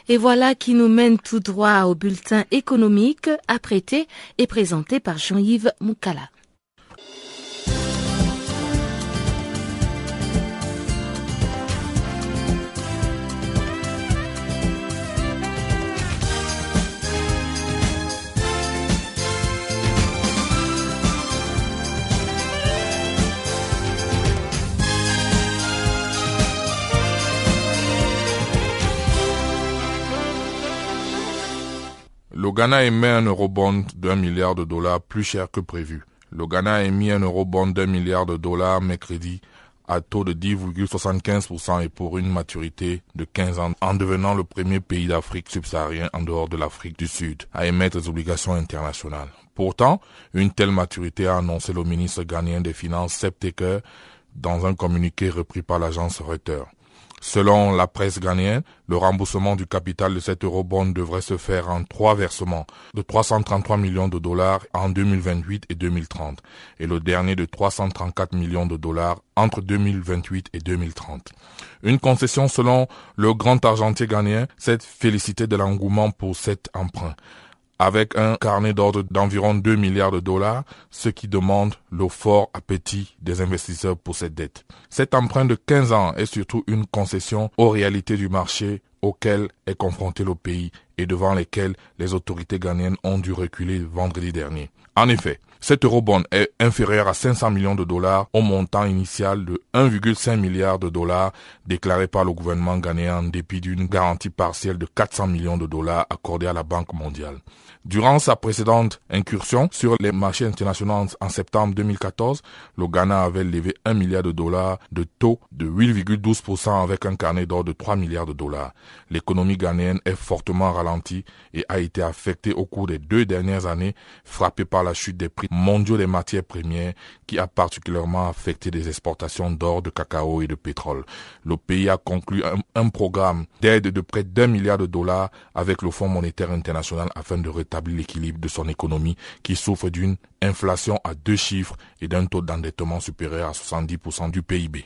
Et voilà qui nous mène tout droit au bulletin économique apprêté et présenté par Jean-Yves Moukala. Le Ghana émet un eurobond d'un milliard de dollars plus cher que prévu. Le Ghana a émis un eurobond d'un milliard de dollars mercredi à taux de 10,75% et pour une maturité de 15 ans en devenant le premier pays d'Afrique subsaharienne en dehors de l'Afrique du Sud à émettre des obligations internationales. Pourtant, une telle maturité a annoncé le ministre ghanéen des Finances Seb dans un communiqué repris par l'agence Reuters. Selon la presse ghanéenne, le remboursement du capital de cet eurobond devrait se faire en trois versements de 333 millions de dollars en 2028 et 2030 et le dernier de 334 millions de dollars entre 2028 et 2030. Une concession selon le grand argentier ghanéen s'est félicité de l'engouement pour cet emprunt avec un carnet d'ordre d'environ 2 milliards de dollars, ce qui demande le fort appétit des investisseurs pour cette dette. Cet emprunt de 15 ans est surtout une concession aux réalités du marché auquel est confronté le pays et devant lesquelles les autorités ghanéennes ont dû reculer vendredi dernier. En effet, cet eurobond est inférieur à 500 millions de dollars au montant initial de 1,5 milliard de dollars déclaré par le gouvernement ghanéen en dépit d'une garantie partielle de 400 millions de dollars accordée à la Banque mondiale. Durant sa précédente incursion sur les marchés internationaux en septembre 2014, le Ghana avait levé 1 milliard de dollars de taux de 8,12% avec un carnet d'or de 3 milliards de dollars. L'économie ghanéenne est fortement ralentie et a été affectée au cours des deux dernières années, frappée par la chute des prix mondiaux des matières premières qui a particulièrement affecté des exportations d'or, de cacao et de pétrole. Le pays a conclu un, programme d'aide de près d'un milliard de dollars avec le Fonds monétaire international afin de rétablir l'équilibre de son économie qui souffre d'une inflation à deux chiffres et d'un taux d'endettement supérieur à 70% du PIB.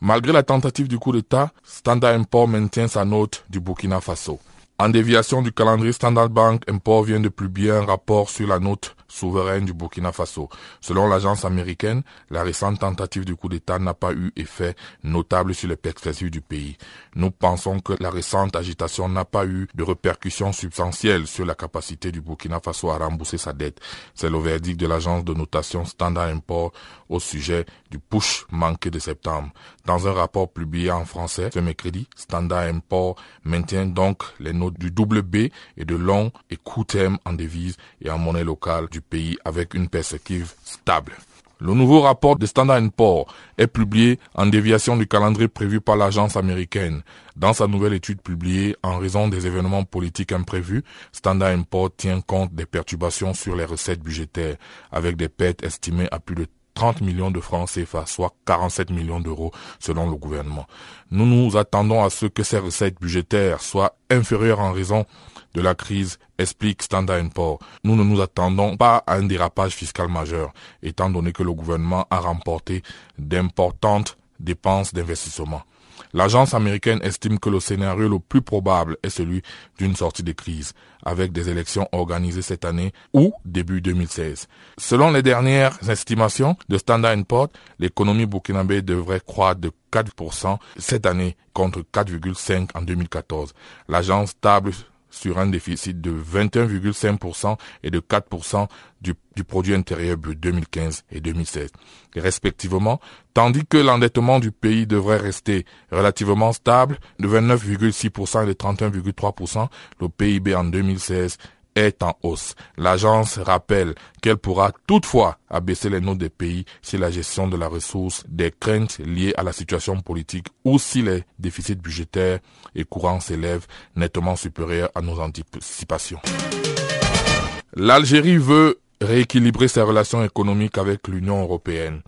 Malgré la tentative du coup d'État, Standard Import maintient sa note du Burkina Faso. En déviation du calendrier Standard Bank, Import vient de publier un rapport sur la note souveraine du Burkina Faso. Selon l'agence américaine, la récente tentative du coup d'État n'a pas eu effet notable sur les perspectives du pays. Nous pensons que la récente agitation n'a pas eu de répercussions substantielles sur la capacité du Burkina Faso à rembourser sa dette. C'est le verdict de l'agence de notation Standard Import au sujet du push manqué de septembre. Dans un rapport publié en français ce mercredi, Standard Import maintient donc les notes du double B et de long et court terme en devise et en monnaie locale du pays avec une perspective stable. Le nouveau rapport de Standard Poor's est publié en déviation du calendrier prévu par l'agence américaine. Dans sa nouvelle étude publiée en raison des événements politiques imprévus, Standard Poor's tient compte des perturbations sur les recettes budgétaires, avec des pertes estimées à plus de 30 millions de francs CFA, soit 47 millions d'euros selon le gouvernement. Nous nous attendons à ce que ces recettes budgétaires soient inférieures en raison de la crise, explique Standard Poor's. Nous ne nous attendons pas à un dérapage fiscal majeur, étant donné que le gouvernement a remporté d'importantes dépenses d'investissement. L'agence américaine estime que le scénario le plus probable est celui d'une sortie de crise, avec des élections organisées cette année ou début 2016. Selon les dernières estimations de Standard Poor's, l'économie burkinabé devrait croître de 4% cette année contre 4,5% en 2014. L'agence table sur un déficit de 21,5% et de 4% du, du, produit intérieur brut 2015 et 2016, respectivement, tandis que l'endettement du pays devrait rester relativement stable de 29,6% et de 31,3%, le PIB en 2016 est en hausse. L'agence rappelle qu'elle pourra toutefois abaisser les notes des pays si la gestion de la ressource des craintes liées à la situation politique ou si les déficits budgétaires et courants s'élèvent nettement supérieurs à nos anticipations. L'Algérie veut rééquilibrer ses relations économiques avec l'Union européenne.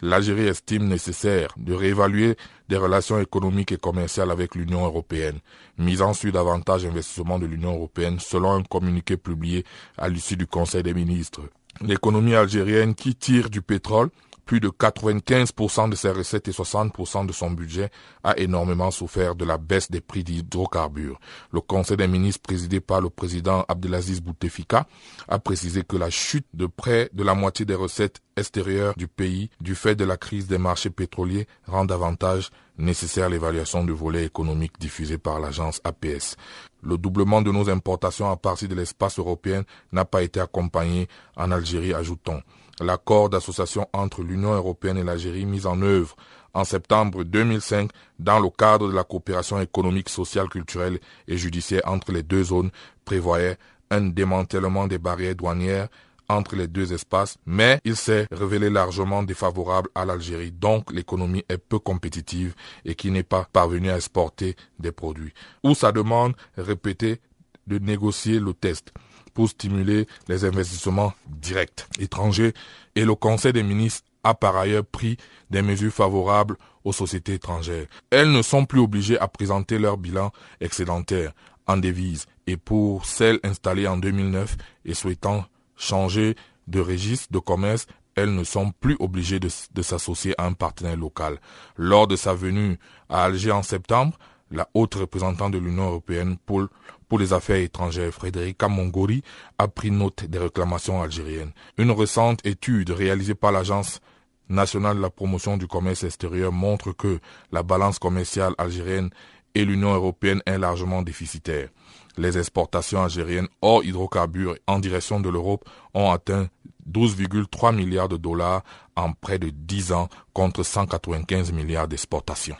L'Algérie estime nécessaire de réévaluer des relations économiques et commerciales avec l'Union européenne, misant sur davantage d'investissements de l'Union européenne selon un communiqué publié à l'issue du Conseil des ministres. L'économie algérienne qui tire du pétrole plus de 95% de ses recettes et 60% de son budget a énormément souffert de la baisse des prix d'hydrocarbures. Le Conseil des ministres présidé par le président Abdelaziz Bouteflika a précisé que la chute de près de la moitié des recettes extérieures du pays du fait de la crise des marchés pétroliers rend davantage nécessaire l'évaluation du volet économique diffusé par l'agence APS. Le doublement de nos importations à partir de l'espace européen n'a pas été accompagné en Algérie, ajoutons l'accord d'association entre l'Union européenne et l'Algérie mis en œuvre en septembre 2005 dans le cadre de la coopération économique, sociale, culturelle et judiciaire entre les deux zones prévoyait un démantèlement des barrières douanières entre les deux espaces, mais il s'est révélé largement défavorable à l'Algérie, donc l'économie est peu compétitive et qui n'est pas parvenue à exporter des produits. Ou sa demande répétée de négocier le test pour stimuler les investissements directs étrangers et le Conseil des ministres a par ailleurs pris des mesures favorables aux sociétés étrangères. Elles ne sont plus obligées à présenter leur bilan excédentaire en devise et pour celles installées en 2009 et souhaitant changer de registre de commerce, elles ne sont plus obligées de, de s'associer à un partenaire local. Lors de sa venue à Alger en septembre, la haute représentante de l'Union européenne pour, pour les affaires étrangères, Frédérica Mongori, a pris note des réclamations algériennes. Une récente étude réalisée par l'Agence nationale de la promotion du commerce extérieur montre que la balance commerciale algérienne et l'Union européenne est largement déficitaire. Les exportations algériennes hors hydrocarbures en direction de l'Europe ont atteint 12,3 milliards de dollars en près de 10 ans contre 195 milliards d'exportations.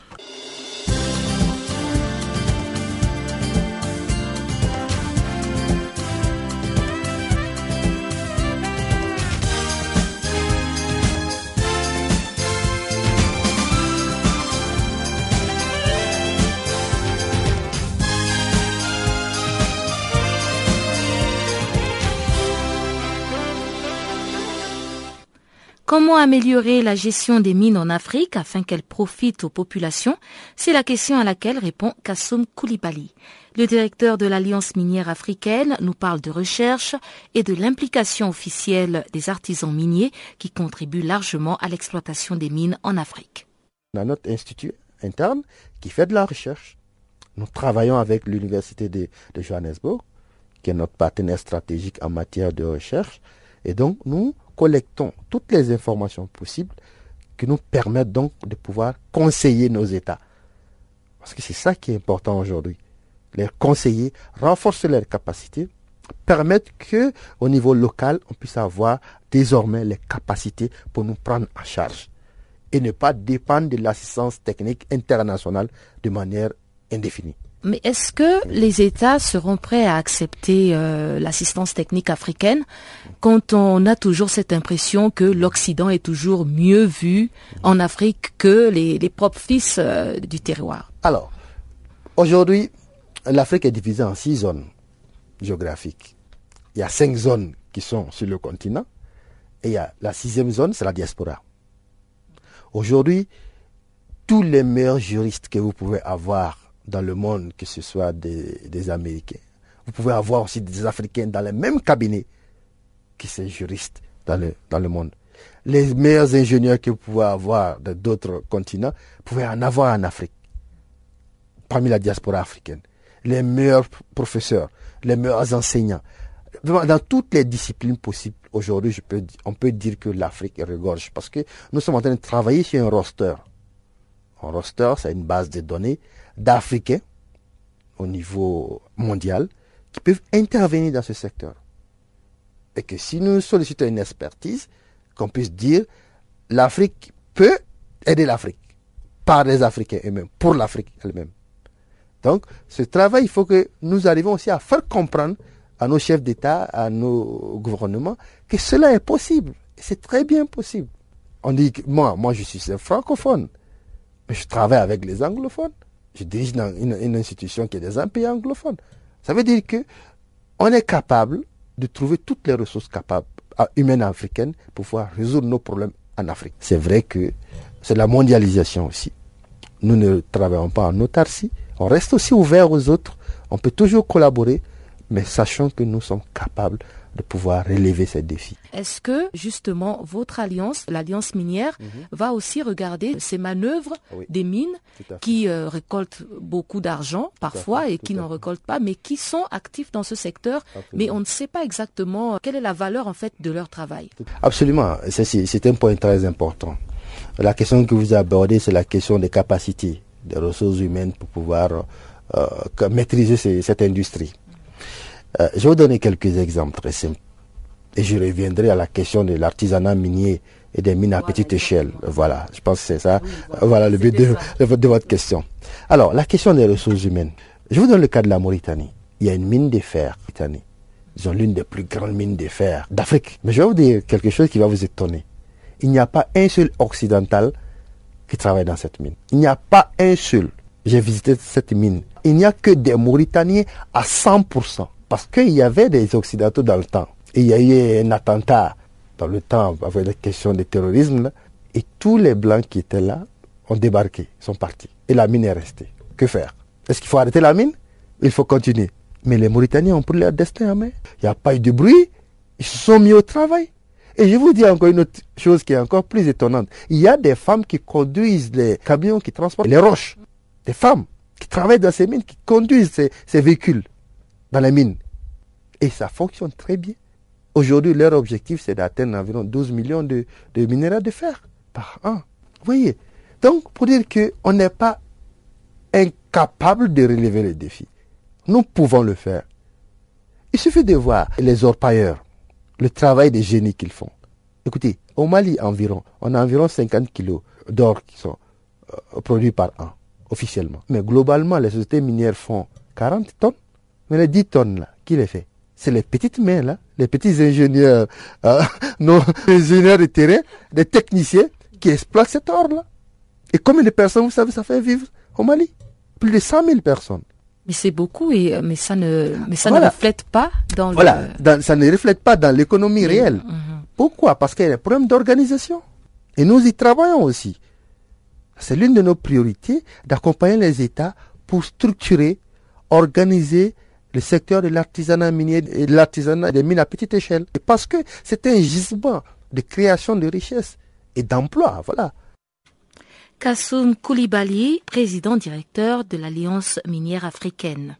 Comment améliorer la gestion des mines en Afrique afin qu'elles profitent aux populations? C'est la question à laquelle répond Kassoum Koulibaly. Le directeur de l'Alliance minière africaine nous parle de recherche et de l'implication officielle des artisans miniers qui contribuent largement à l'exploitation des mines en Afrique. On a notre institut interne qui fait de la recherche. Nous travaillons avec l'Université de, de Johannesburg, qui est notre partenaire stratégique en matière de recherche. Et donc, nous collectons toutes les informations possibles qui nous permettent donc de pouvoir conseiller nos États. Parce que c'est ça qui est important aujourd'hui. Les conseiller, renforcer leurs capacités, permettre que au niveau local, on puisse avoir désormais les capacités pour nous prendre en charge et ne pas dépendre de l'assistance technique internationale de manière indéfinie. Mais est-ce que les États seront prêts à accepter euh, l'assistance technique africaine quand on a toujours cette impression que l'Occident est toujours mieux vu en Afrique que les, propres fils euh, du terroir? Alors, aujourd'hui, l'Afrique est divisée en six zones géographiques. Il y a cinq zones qui sont sur le continent et il y a la sixième zone, c'est la diaspora. Aujourd'hui, tous les meilleurs juristes que vous pouvez avoir dans le monde, que ce soit des, Américains. Vous pouvez avoir aussi des Africains dans le même cabinet qui sont juristes dans le, dans le monde. Les meilleurs ingénieurs que vous pouvez avoir d'autres continents, vous pouvez en avoir en Afrique, parmi la diaspora africaine. Les meilleurs professeurs, les meilleurs enseignants. Dans toutes les disciplines possibles, aujourd'hui, on peut dire que l'Afrique regorge parce que nous sommes en train de travailler sur un roster. Un roster, c'est une base de données d'Africains au niveau mondial qui peuvent intervenir dans ce secteur. Et que si nous sollicitons une expertise, qu'on puisse dire l'Afrique peut aider l'Afrique par les Africains eux-mêmes, pour l'Afrique elle-même. Donc, ce travail, il faut que nous arrivions aussi à faire comprendre à nos chefs d'État, à nos gouvernements, que cela est possible. C'est très bien possible. On dit que moi, moi je suis un francophone, mais je travaille avec les anglophones je dirige une, institution qui est dans un pays anglophone. Ça veut dire que on est capable de trouver toutes les ressources capables, humaines africaines pour pouvoir résoudre nos problèmes en Afrique. C'est vrai que c'est la mondialisation aussi. Nous ne travaillons pas en autarcie. On reste aussi ouvert aux autres. On peut toujours collaborer, mais sachant que nous sommes capables de pouvoir relever ces défis. Est-ce que justement votre alliance, l'alliance minière, mhm. va aussi regarder ces manœuvres des mines qui euh, récoltent beaucoup d'argent parfois et qui n'en récoltent pas, mais qui sont actifs dans ce secteur, mais on ne sait pas exactement quelle est la valeur en fait de leur travail. Absolument, c'est un point très important. La question que vous abordez, c'est la question des capacités des ressources humaines pour pouvoir euh, maîtriser cette industrie. Euh, je vais vous donner quelques exemples très simples. Et je reviendrai à la question de l'artisanat minier et des mines à petite échelle. Voilà, je pense que c'est ça. voilà le but de, de, votre question. Alors, la question des ressources humaines. Je vous donne le cas de la Mauritanie. Il y a une mine de fer, Mauritanie. Ils ont l'une des plus grandes mines de fer d'Afrique. Mais je vais vous dire quelque chose qui va vous étonner. Il n'y a pas un seul occidental qui travaille dans cette mine. Il n'y a pas un seul. J'ai visité cette mine. Il n'y a que des Mauritaniens à 100%. Parce qu'il y avait des Occidentaux dans le temps. Et il y a eu un attentat dans le temps avec la question du terrorisme. et tous les Blancs qui étaient là ont débarqué, sont partis. Et la mine est restée. Que faire? Est-ce qu'il faut arrêter la mine? Il faut continuer. Mais les Mauritaniens ont pris leur destin en main. Il n'y a pas eu de bruit. Ils se sont mis au travail. Et je vous dis encore une autre chose qui est encore plus étonnante. Il y a des femmes qui conduisent les camions qui transportent les roches. Des femmes qui travaillent dans ces mines, qui conduisent ces véhicules dans les mines. Et ça fonctionne très bien. Aujourd'hui, leur objectif, c'est d'atteindre environ 12 millions de, de minéraux de fer par an. Vous voyez? Donc, pour dire qu'on n'est pas incapable de relever les défis. Nous pouvons le faire. Il suffit de voir les orpailleurs, le travail des génies qu'ils font. Écoutez, au Mali environ, on a environ 50 kilos d'or qui sont euh, produits par an, officiellement. Mais globalement, les sociétés minières font 40 tonnes. Mais les 10 tonnes, là, qui les fait? C'est les petites mains, là, les petits ingénieurs, euh, <laughs> nos <laughs> ingénieurs de terrain, des techniciens qui exploitent cet or-là. Et combien de personnes, vous savez, ça fait vivre au Mali? Plus de 100 000 personnes. Mais c'est beaucoup, et, euh, mais ça ne, mais ça ne reflète pas dans voilà, ça ne reflète pas dans l'économie réelle. Mhm. Pourquoi? Parce qu'il y a des problèmes d'organisation. Et nous y travaillons aussi. C'est l'une de nos priorités d'accompagner les États pour structurer, organiser le secteur de l'artisanat minier et de l'artisanat des mines à petite échelle. Parce que c'est un gisement de création de richesses et d'emplois. Voilà. Kassoum Koulibaly, président directeur de l'Alliance minière africaine.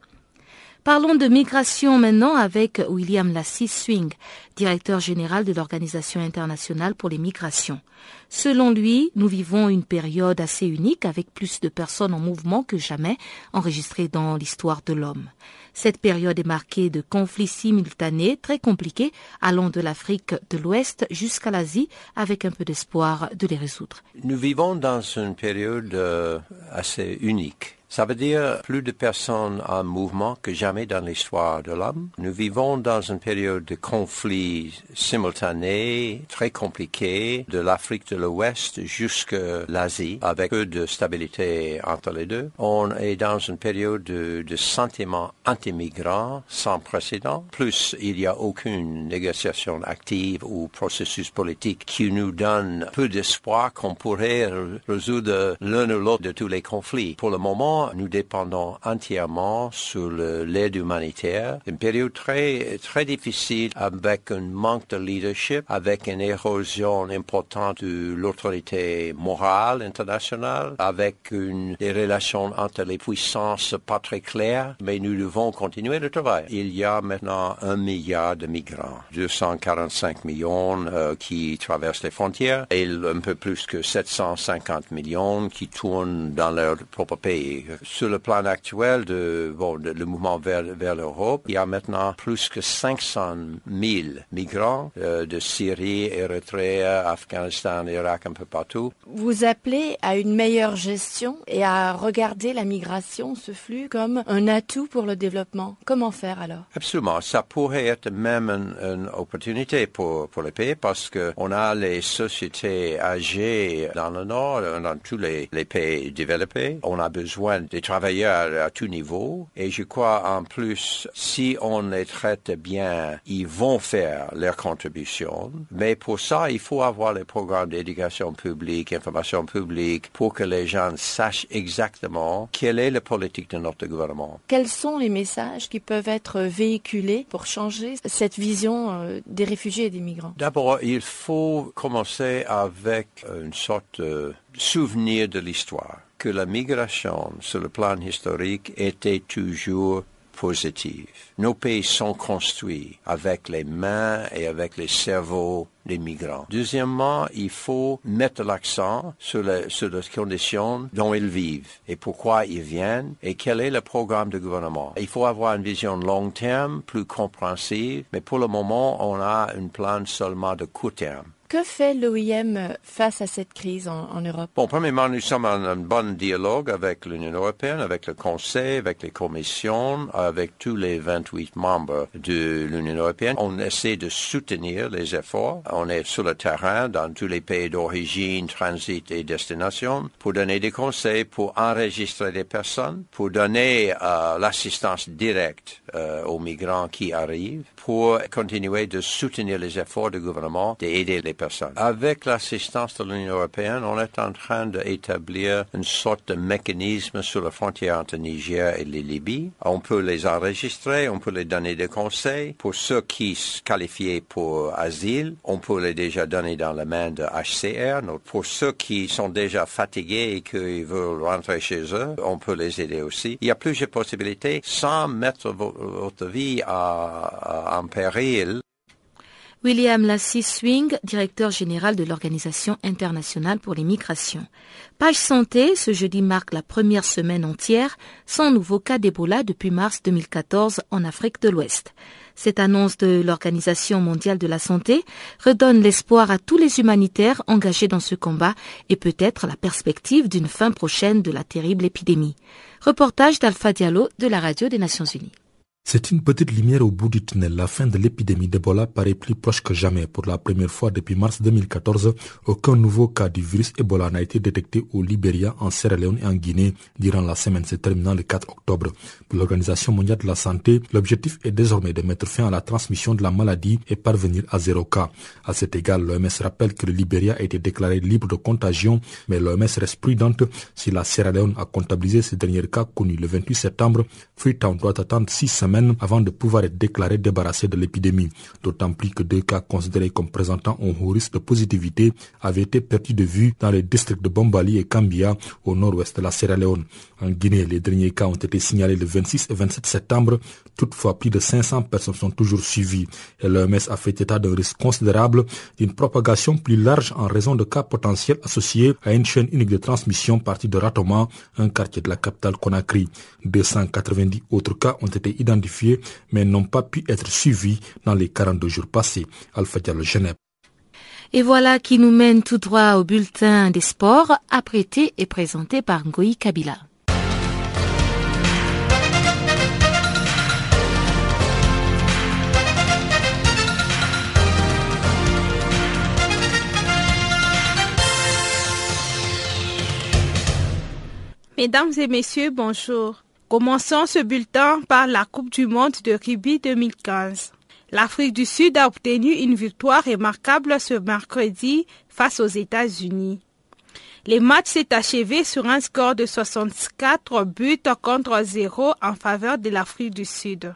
Parlons de migration maintenant avec William Lassie Swing, directeur général de l'Organisation internationale pour les migrations. Selon lui, nous vivons une période assez unique avec plus de personnes en mouvement que jamais enregistrées dans l'histoire de l'homme. Cette période est marquée de conflits simultanés très compliqués allant de l'Afrique de l'Ouest jusqu'à l'Asie avec un peu d'espoir de les résoudre. Nous vivons dans une période euh, assez unique Ça veut dire plus de personnes en mouvement que jamais dans l'histoire de l'homme. Nous vivons dans une période de conflits simultanés, très compliqués, de l'Afrique de l'Ouest jusqu'à l'Asie, avec peu de stabilité entre les deux. On est dans une période de, sentiments anti-migrants sans précédent. Plus, il n'y a aucune négociation active ou processus politique qui nous donne peu d'espoir qu'on pourrait résoudre l'un ou l'autre de tous les conflits. Pour le moment, nous dépendons entièrement sur l'aide humanitaire. Une période très, très difficile avec un manque de leadership, avec une érosion importante de l'autorité morale internationale, avec des relations entre les puissances pas très claires, mais nous devons continuer le travail. Il y a maintenant un milliard de migrants, 245 millions euh, qui traversent les frontières et un peu plus que 750 millions qui tournent dans leur propre pays sur le plan actuel de, bon, le mouvement vers, vers l'Europe, il y a maintenant plus que 500 000 migrants euh, de Syrie, Érythrée, Afghanistan, Irak, un peu partout. Vous appelez à une meilleure gestion et à regarder la migration, ce flux, comme un atout pour le développement. Comment faire alors? Absolument. Ça pourrait être même une, opportunité pour, pour les pays parce que on a les sociétés âgées dans le Nord, dans tous les, les pays développés. On a besoin des travailleurs à tout niveau. Et je crois en plus, si on les traite bien, ils vont faire leur contribution. Mais pour ça, il faut avoir les programmes d'éducation publique, information publique, pour que les gens sachent exactement quelle est la politique de notre gouvernement. Quels sont les messages qui peuvent être véhiculés pour changer cette vision euh, des réfugiés et des migrants? D'abord, il faut commencer avec une sorte de souvenir de l'histoire que la migration sur le plan historique était toujours positive. Nos pays sont construits avec les mains et avec les cerveaux des migrants. Deuxièmement, il faut mettre l'accent sur, sur les conditions dont ils vivent et pourquoi ils viennent et quel est le programme de gouvernement. Il faut avoir une vision long terme, plus compréhensive, mais pour le moment, on a un plan seulement de court terme. Que fait l'OIM face à cette crise en, Europe? Bon, premièrement, nous sommes en bon dialogue avec l'Union européenne, avec le Conseil, avec les commissions, avec tous les 28 membres de l'Union européenne. On essaie de soutenir les efforts. On est sur le terrain dans tous les pays d'origine, transit et destination pour donner des conseils, pour enregistrer des personnes, pour donner euh, l'assistance directe euh, aux migrants qui arrivent, pour continuer de soutenir les efforts du gouvernement d'aider les personnes. Avec l'assistance de l'Union européenne, on est en train d'établir une sorte de mécanisme sur la frontière entre Niger et Libye. On peut les enregistrer, on peut les donner des conseils. Pour ceux qui se qualifient pour asile, on peut les déjà donner dans la main de HCR. Pour ceux qui sont déjà fatigués et qui veulent rentrer chez eux, on peut les aider aussi. Il y a plusieurs possibilités sans mettre votre vie en péril. William Lassie Swing, directeur général de l'Organisation internationale pour les migrations. Page santé, ce jeudi marque la première semaine entière sans nouveau cas d'Ebola depuis mars 2014 en Afrique de l'Ouest. Cette annonce de l'Organisation mondiale de la santé redonne l'espoir à tous les humanitaires engagés dans ce combat et peut-être la perspective d'une fin prochaine de la terrible épidémie. Reportage d'Alpha Diallo de la Radio des Nations Unies. C'est une petite lumière au bout du tunnel. La fin de l'épidémie d'Ebola paraît plus proche que jamais. Pour la première fois depuis mars 2014, aucun nouveau cas du virus Ebola n'a été détecté au Libéria, en Sierra Leone et en Guinée durant la semaine se terminant le 4 octobre. Pour l'Organisation mondiale de la santé, l'objectif est désormais de mettre fin à la transmission de la maladie et parvenir à zéro cas. À cet égard, l'OMS rappelle que le Libéria a été déclaré libre de contagion, mais l'OMS reste prudente si la Sierra Leone a comptabilisé ces derniers cas connus le 28 septembre. Freetown doit attendre six semaines avant de pouvoir être déclaré débarrassé de l'épidémie, d'autant plus que deux cas considérés comme présentant un haut risque de positivité avaient été perdus de vue dans les districts de Bombali et Kambia au nord-ouest de la Sierra Leone. En Guinée, les derniers cas ont été signalés le 26 et 27 septembre. Toutefois, plus de 500 personnes sont toujours suivies et l'OMS a fait état d'un risque considérable d'une propagation plus large en raison de cas potentiels associés à une chaîne unique de transmission partie de Ratoma, un quartier de la capitale Conakry. 290 autres cas ont été identifiés mais n'ont pas pu être suivis dans les 42 jours passés. Alpha Diallo Genève. Et voilà qui nous mène tout droit au bulletin des sports, apprêté et présenté par Ngoï Kabila. Mesdames et messieurs, bonjour. Commençons ce bulletin par la Coupe du monde de rugby 2015. L'Afrique du Sud a obtenu une victoire remarquable ce mercredi face aux États-Unis. Le match s'est achevé sur un score de 64 buts contre 0 en faveur de l'Afrique du Sud.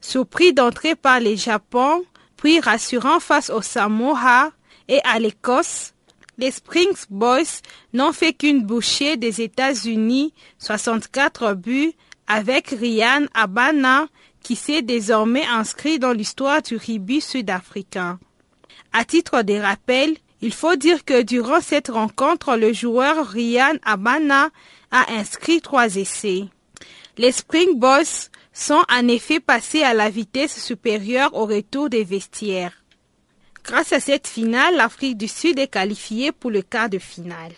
Surpris d'entrer par les Japon, puis rassurant face aux Samoa et à l'Écosse, les Springs Boys n'ont fait qu'une bouchée des États-Unis, 64 buts, avec Ryan Abana, qui s'est désormais inscrit dans l'histoire du rugby sud-africain. À titre de rappel, il faut dire que durant cette rencontre, le joueur Ryan Abana a inscrit trois essais. Les Springboks sont en effet passés à la vitesse supérieure au retour des vestiaires. Grâce à cette finale, l'Afrique du Sud est qualifiée pour le quart de finale.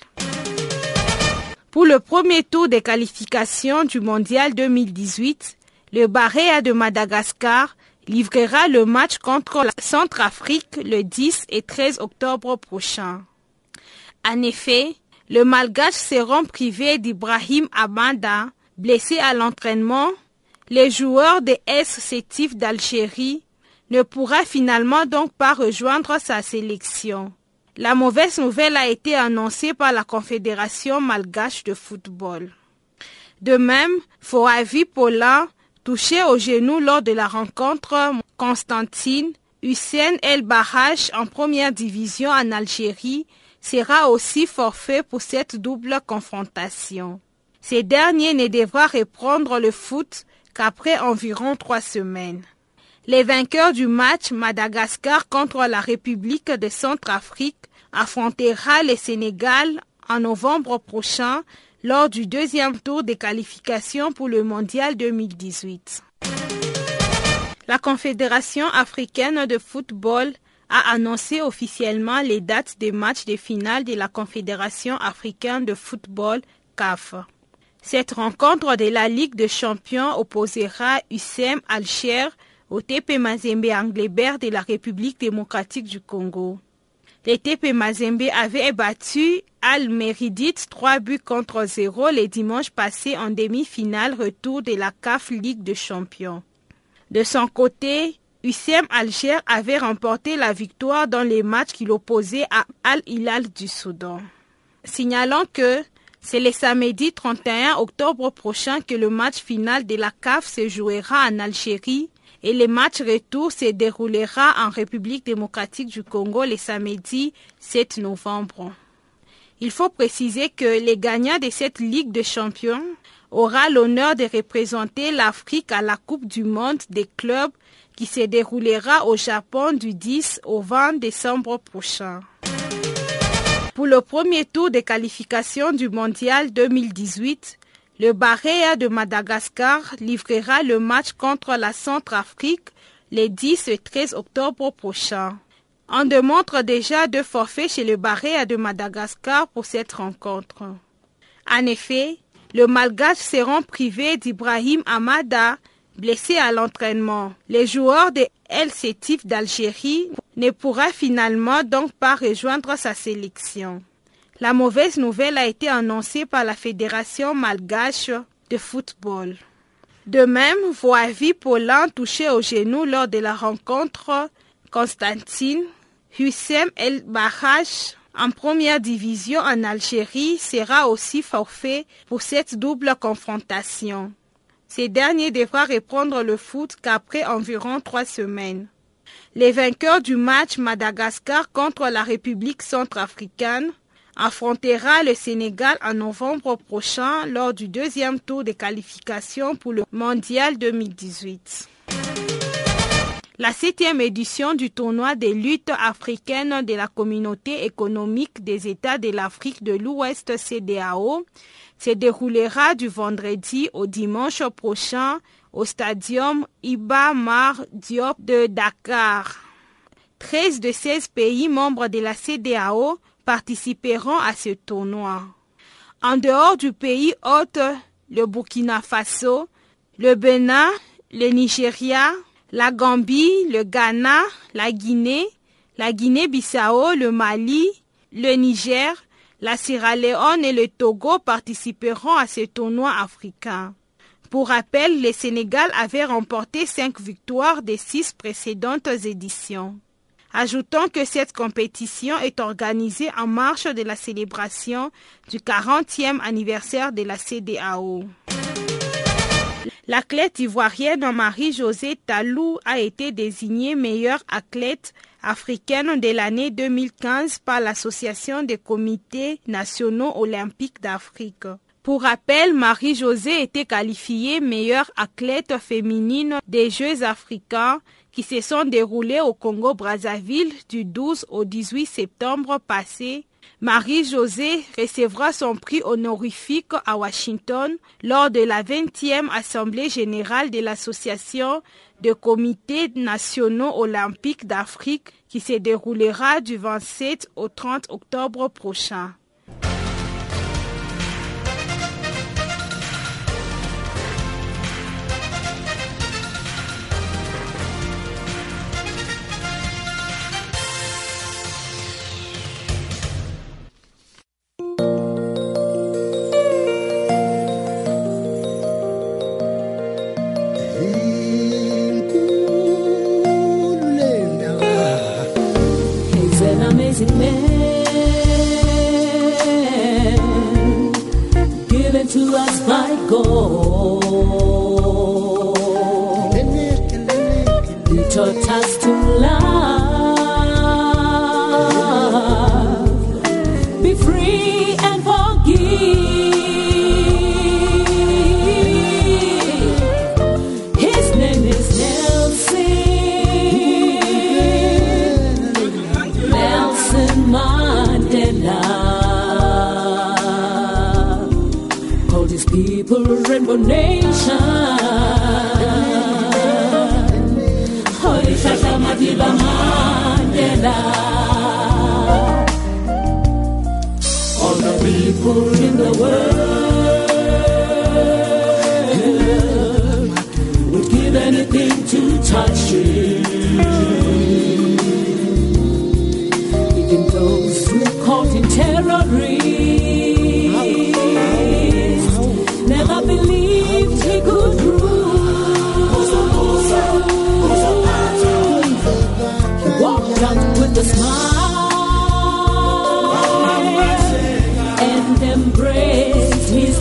Pour le premier tour des qualifications du Mondial 2018, le Barréa de Madagascar livrera le match contre la Centrafrique le 10 et 13 octobre prochain. En effet, le Malgache seront privés d'Ibrahim Abanda, blessé à l'entraînement. Les joueurs des S Sétif d'Algérie ne pourra finalement donc pas rejoindre sa sélection. La mauvaise nouvelle a été annoncée par la Confédération malgache de football. De même, Foavi Paulin, touché au genou lors de la rencontre Constantine, Hussein El Barrage en première division en Algérie, sera aussi forfait pour cette double confrontation. Ces derniers ne devra reprendre le foot qu'après environ trois semaines. Les vainqueurs du match Madagascar contre la République de Centrafrique affrontera le Sénégal en novembre prochain lors du deuxième tour des qualifications pour le Mondial 2018. La Confédération africaine de football a annoncé officiellement les dates des matchs de finale de la Confédération africaine de football CAF. Cette rencontre de la Ligue des champions opposera UCM Alcher au TP Mazembe Anglebert de la République démocratique du Congo. Le TP Mazembe avait battu Al Meridit 3 buts contre 0 les dimanches passés en demi-finale retour de la CAF Ligue des Champions. De son côté, UCM Alger avait remporté la victoire dans les matchs qu'il opposait à Al Hilal du Soudan. Signalant que c'est le samedi 31 octobre prochain que le match final de la CAF se jouera en Algérie et le match retour se déroulera en République démocratique du Congo le samedi 7 novembre. Il faut préciser que les gagnants de cette Ligue de champions aura l'honneur de représenter l'Afrique à la Coupe du monde des clubs qui se déroulera au Japon du 10 au 20 décembre prochain. Pour le premier tour des qualifications du Mondial 2018, le Barréa de Madagascar livrera le match contre la Centrafrique les 10 et 13 octobre prochain. On démontre déjà deux forfaits chez le Barréa de Madagascar pour cette rencontre. En effet, le Malgache seront privés d'Ibrahim Amada, blessé à l'entraînement. Les joueurs de El d'Algérie ne pourra finalement donc pas rejoindre sa sélection. La mauvaise nouvelle a été annoncée par la Fédération malgache de football. De même, Voavi Paulin touché au genou lors de la rencontre Constantine, Hussem El Barrach en première division en Algérie sera aussi forfait pour cette double confrontation. Ces derniers devra reprendre le foot qu'après environ trois semaines. Les vainqueurs du match Madagascar contre la République centrafricaine affrontera le Sénégal en novembre prochain lors du deuxième tour de qualification pour le Mondial 2018. La septième édition du tournoi des luttes africaines de la communauté économique des États de l'Afrique de l'Ouest CDAO se déroulera du vendredi au dimanche prochain au stadium Iba Mar Diop de Dakar. 13 de 16 pays membres de la CDAO participeront à ce tournoi. En dehors du pays hôte, le Burkina Faso, le Bénin, le Nigeria, la Gambie, le Ghana, la Guinée, la Guinée-Bissau, le Mali, le Niger, La Sierra Leone et le Togo participeront à ce tournoi africain. Pour rappel, le Sénégal avait remporté cinq victoires des six précédentes éditions. Ajoutons que cette compétition est organisée en marche de la célébration du 40e anniversaire de la CDAO. L'athlète ivoirienne Marie-Josée Talou a été désignée meilleure athlète africaine de l'année 2015 par l'Association des comités nationaux olympiques d'Afrique. Pour rappel, Marie-Josée était qualifiée meilleure athlète féminine des Jeux africains qui se sont déroulés au Congo-Brazzaville du 12 au 18 septembre passé. Marie-Josée recevra son prix honorifique à Washington lors de la 20e Assemblée générale de l'Association des comités nationaux olympiques d'Afrique qui se déroulera du 27 au 30 octobre prochain.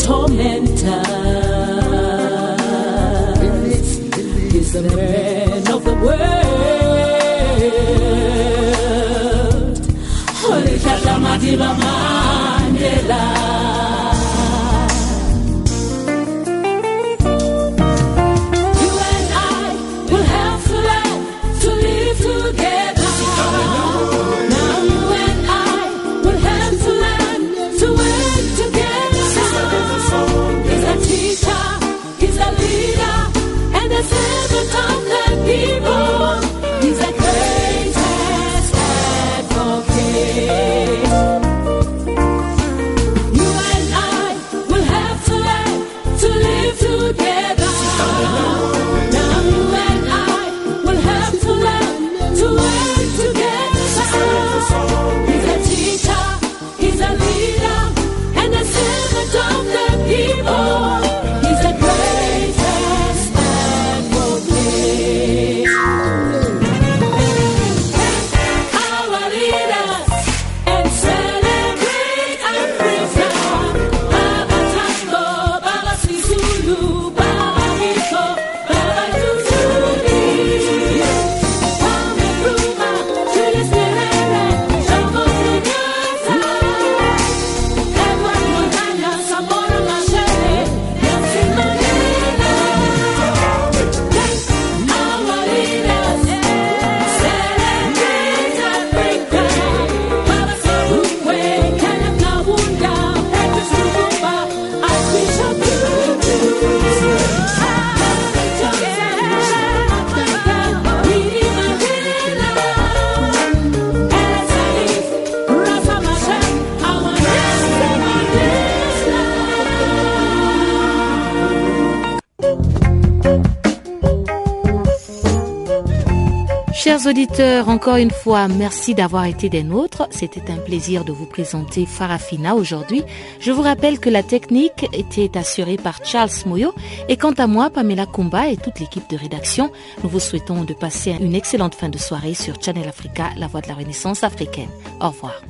tormentor. He's the man of the world. Holy Mandela. Auditeurs, encore une fois, merci d'avoir été des nôtres. C'était un plaisir de vous présenter Farafina aujourd'hui. Je vous rappelle que la technique était assurée par Charles Moyo et quant à moi, Pamela Kumba et toute l'équipe de rédaction, nous vous souhaitons de passer une excellente fin de soirée sur Channel Africa, la voix de la Renaissance africaine. Au revoir.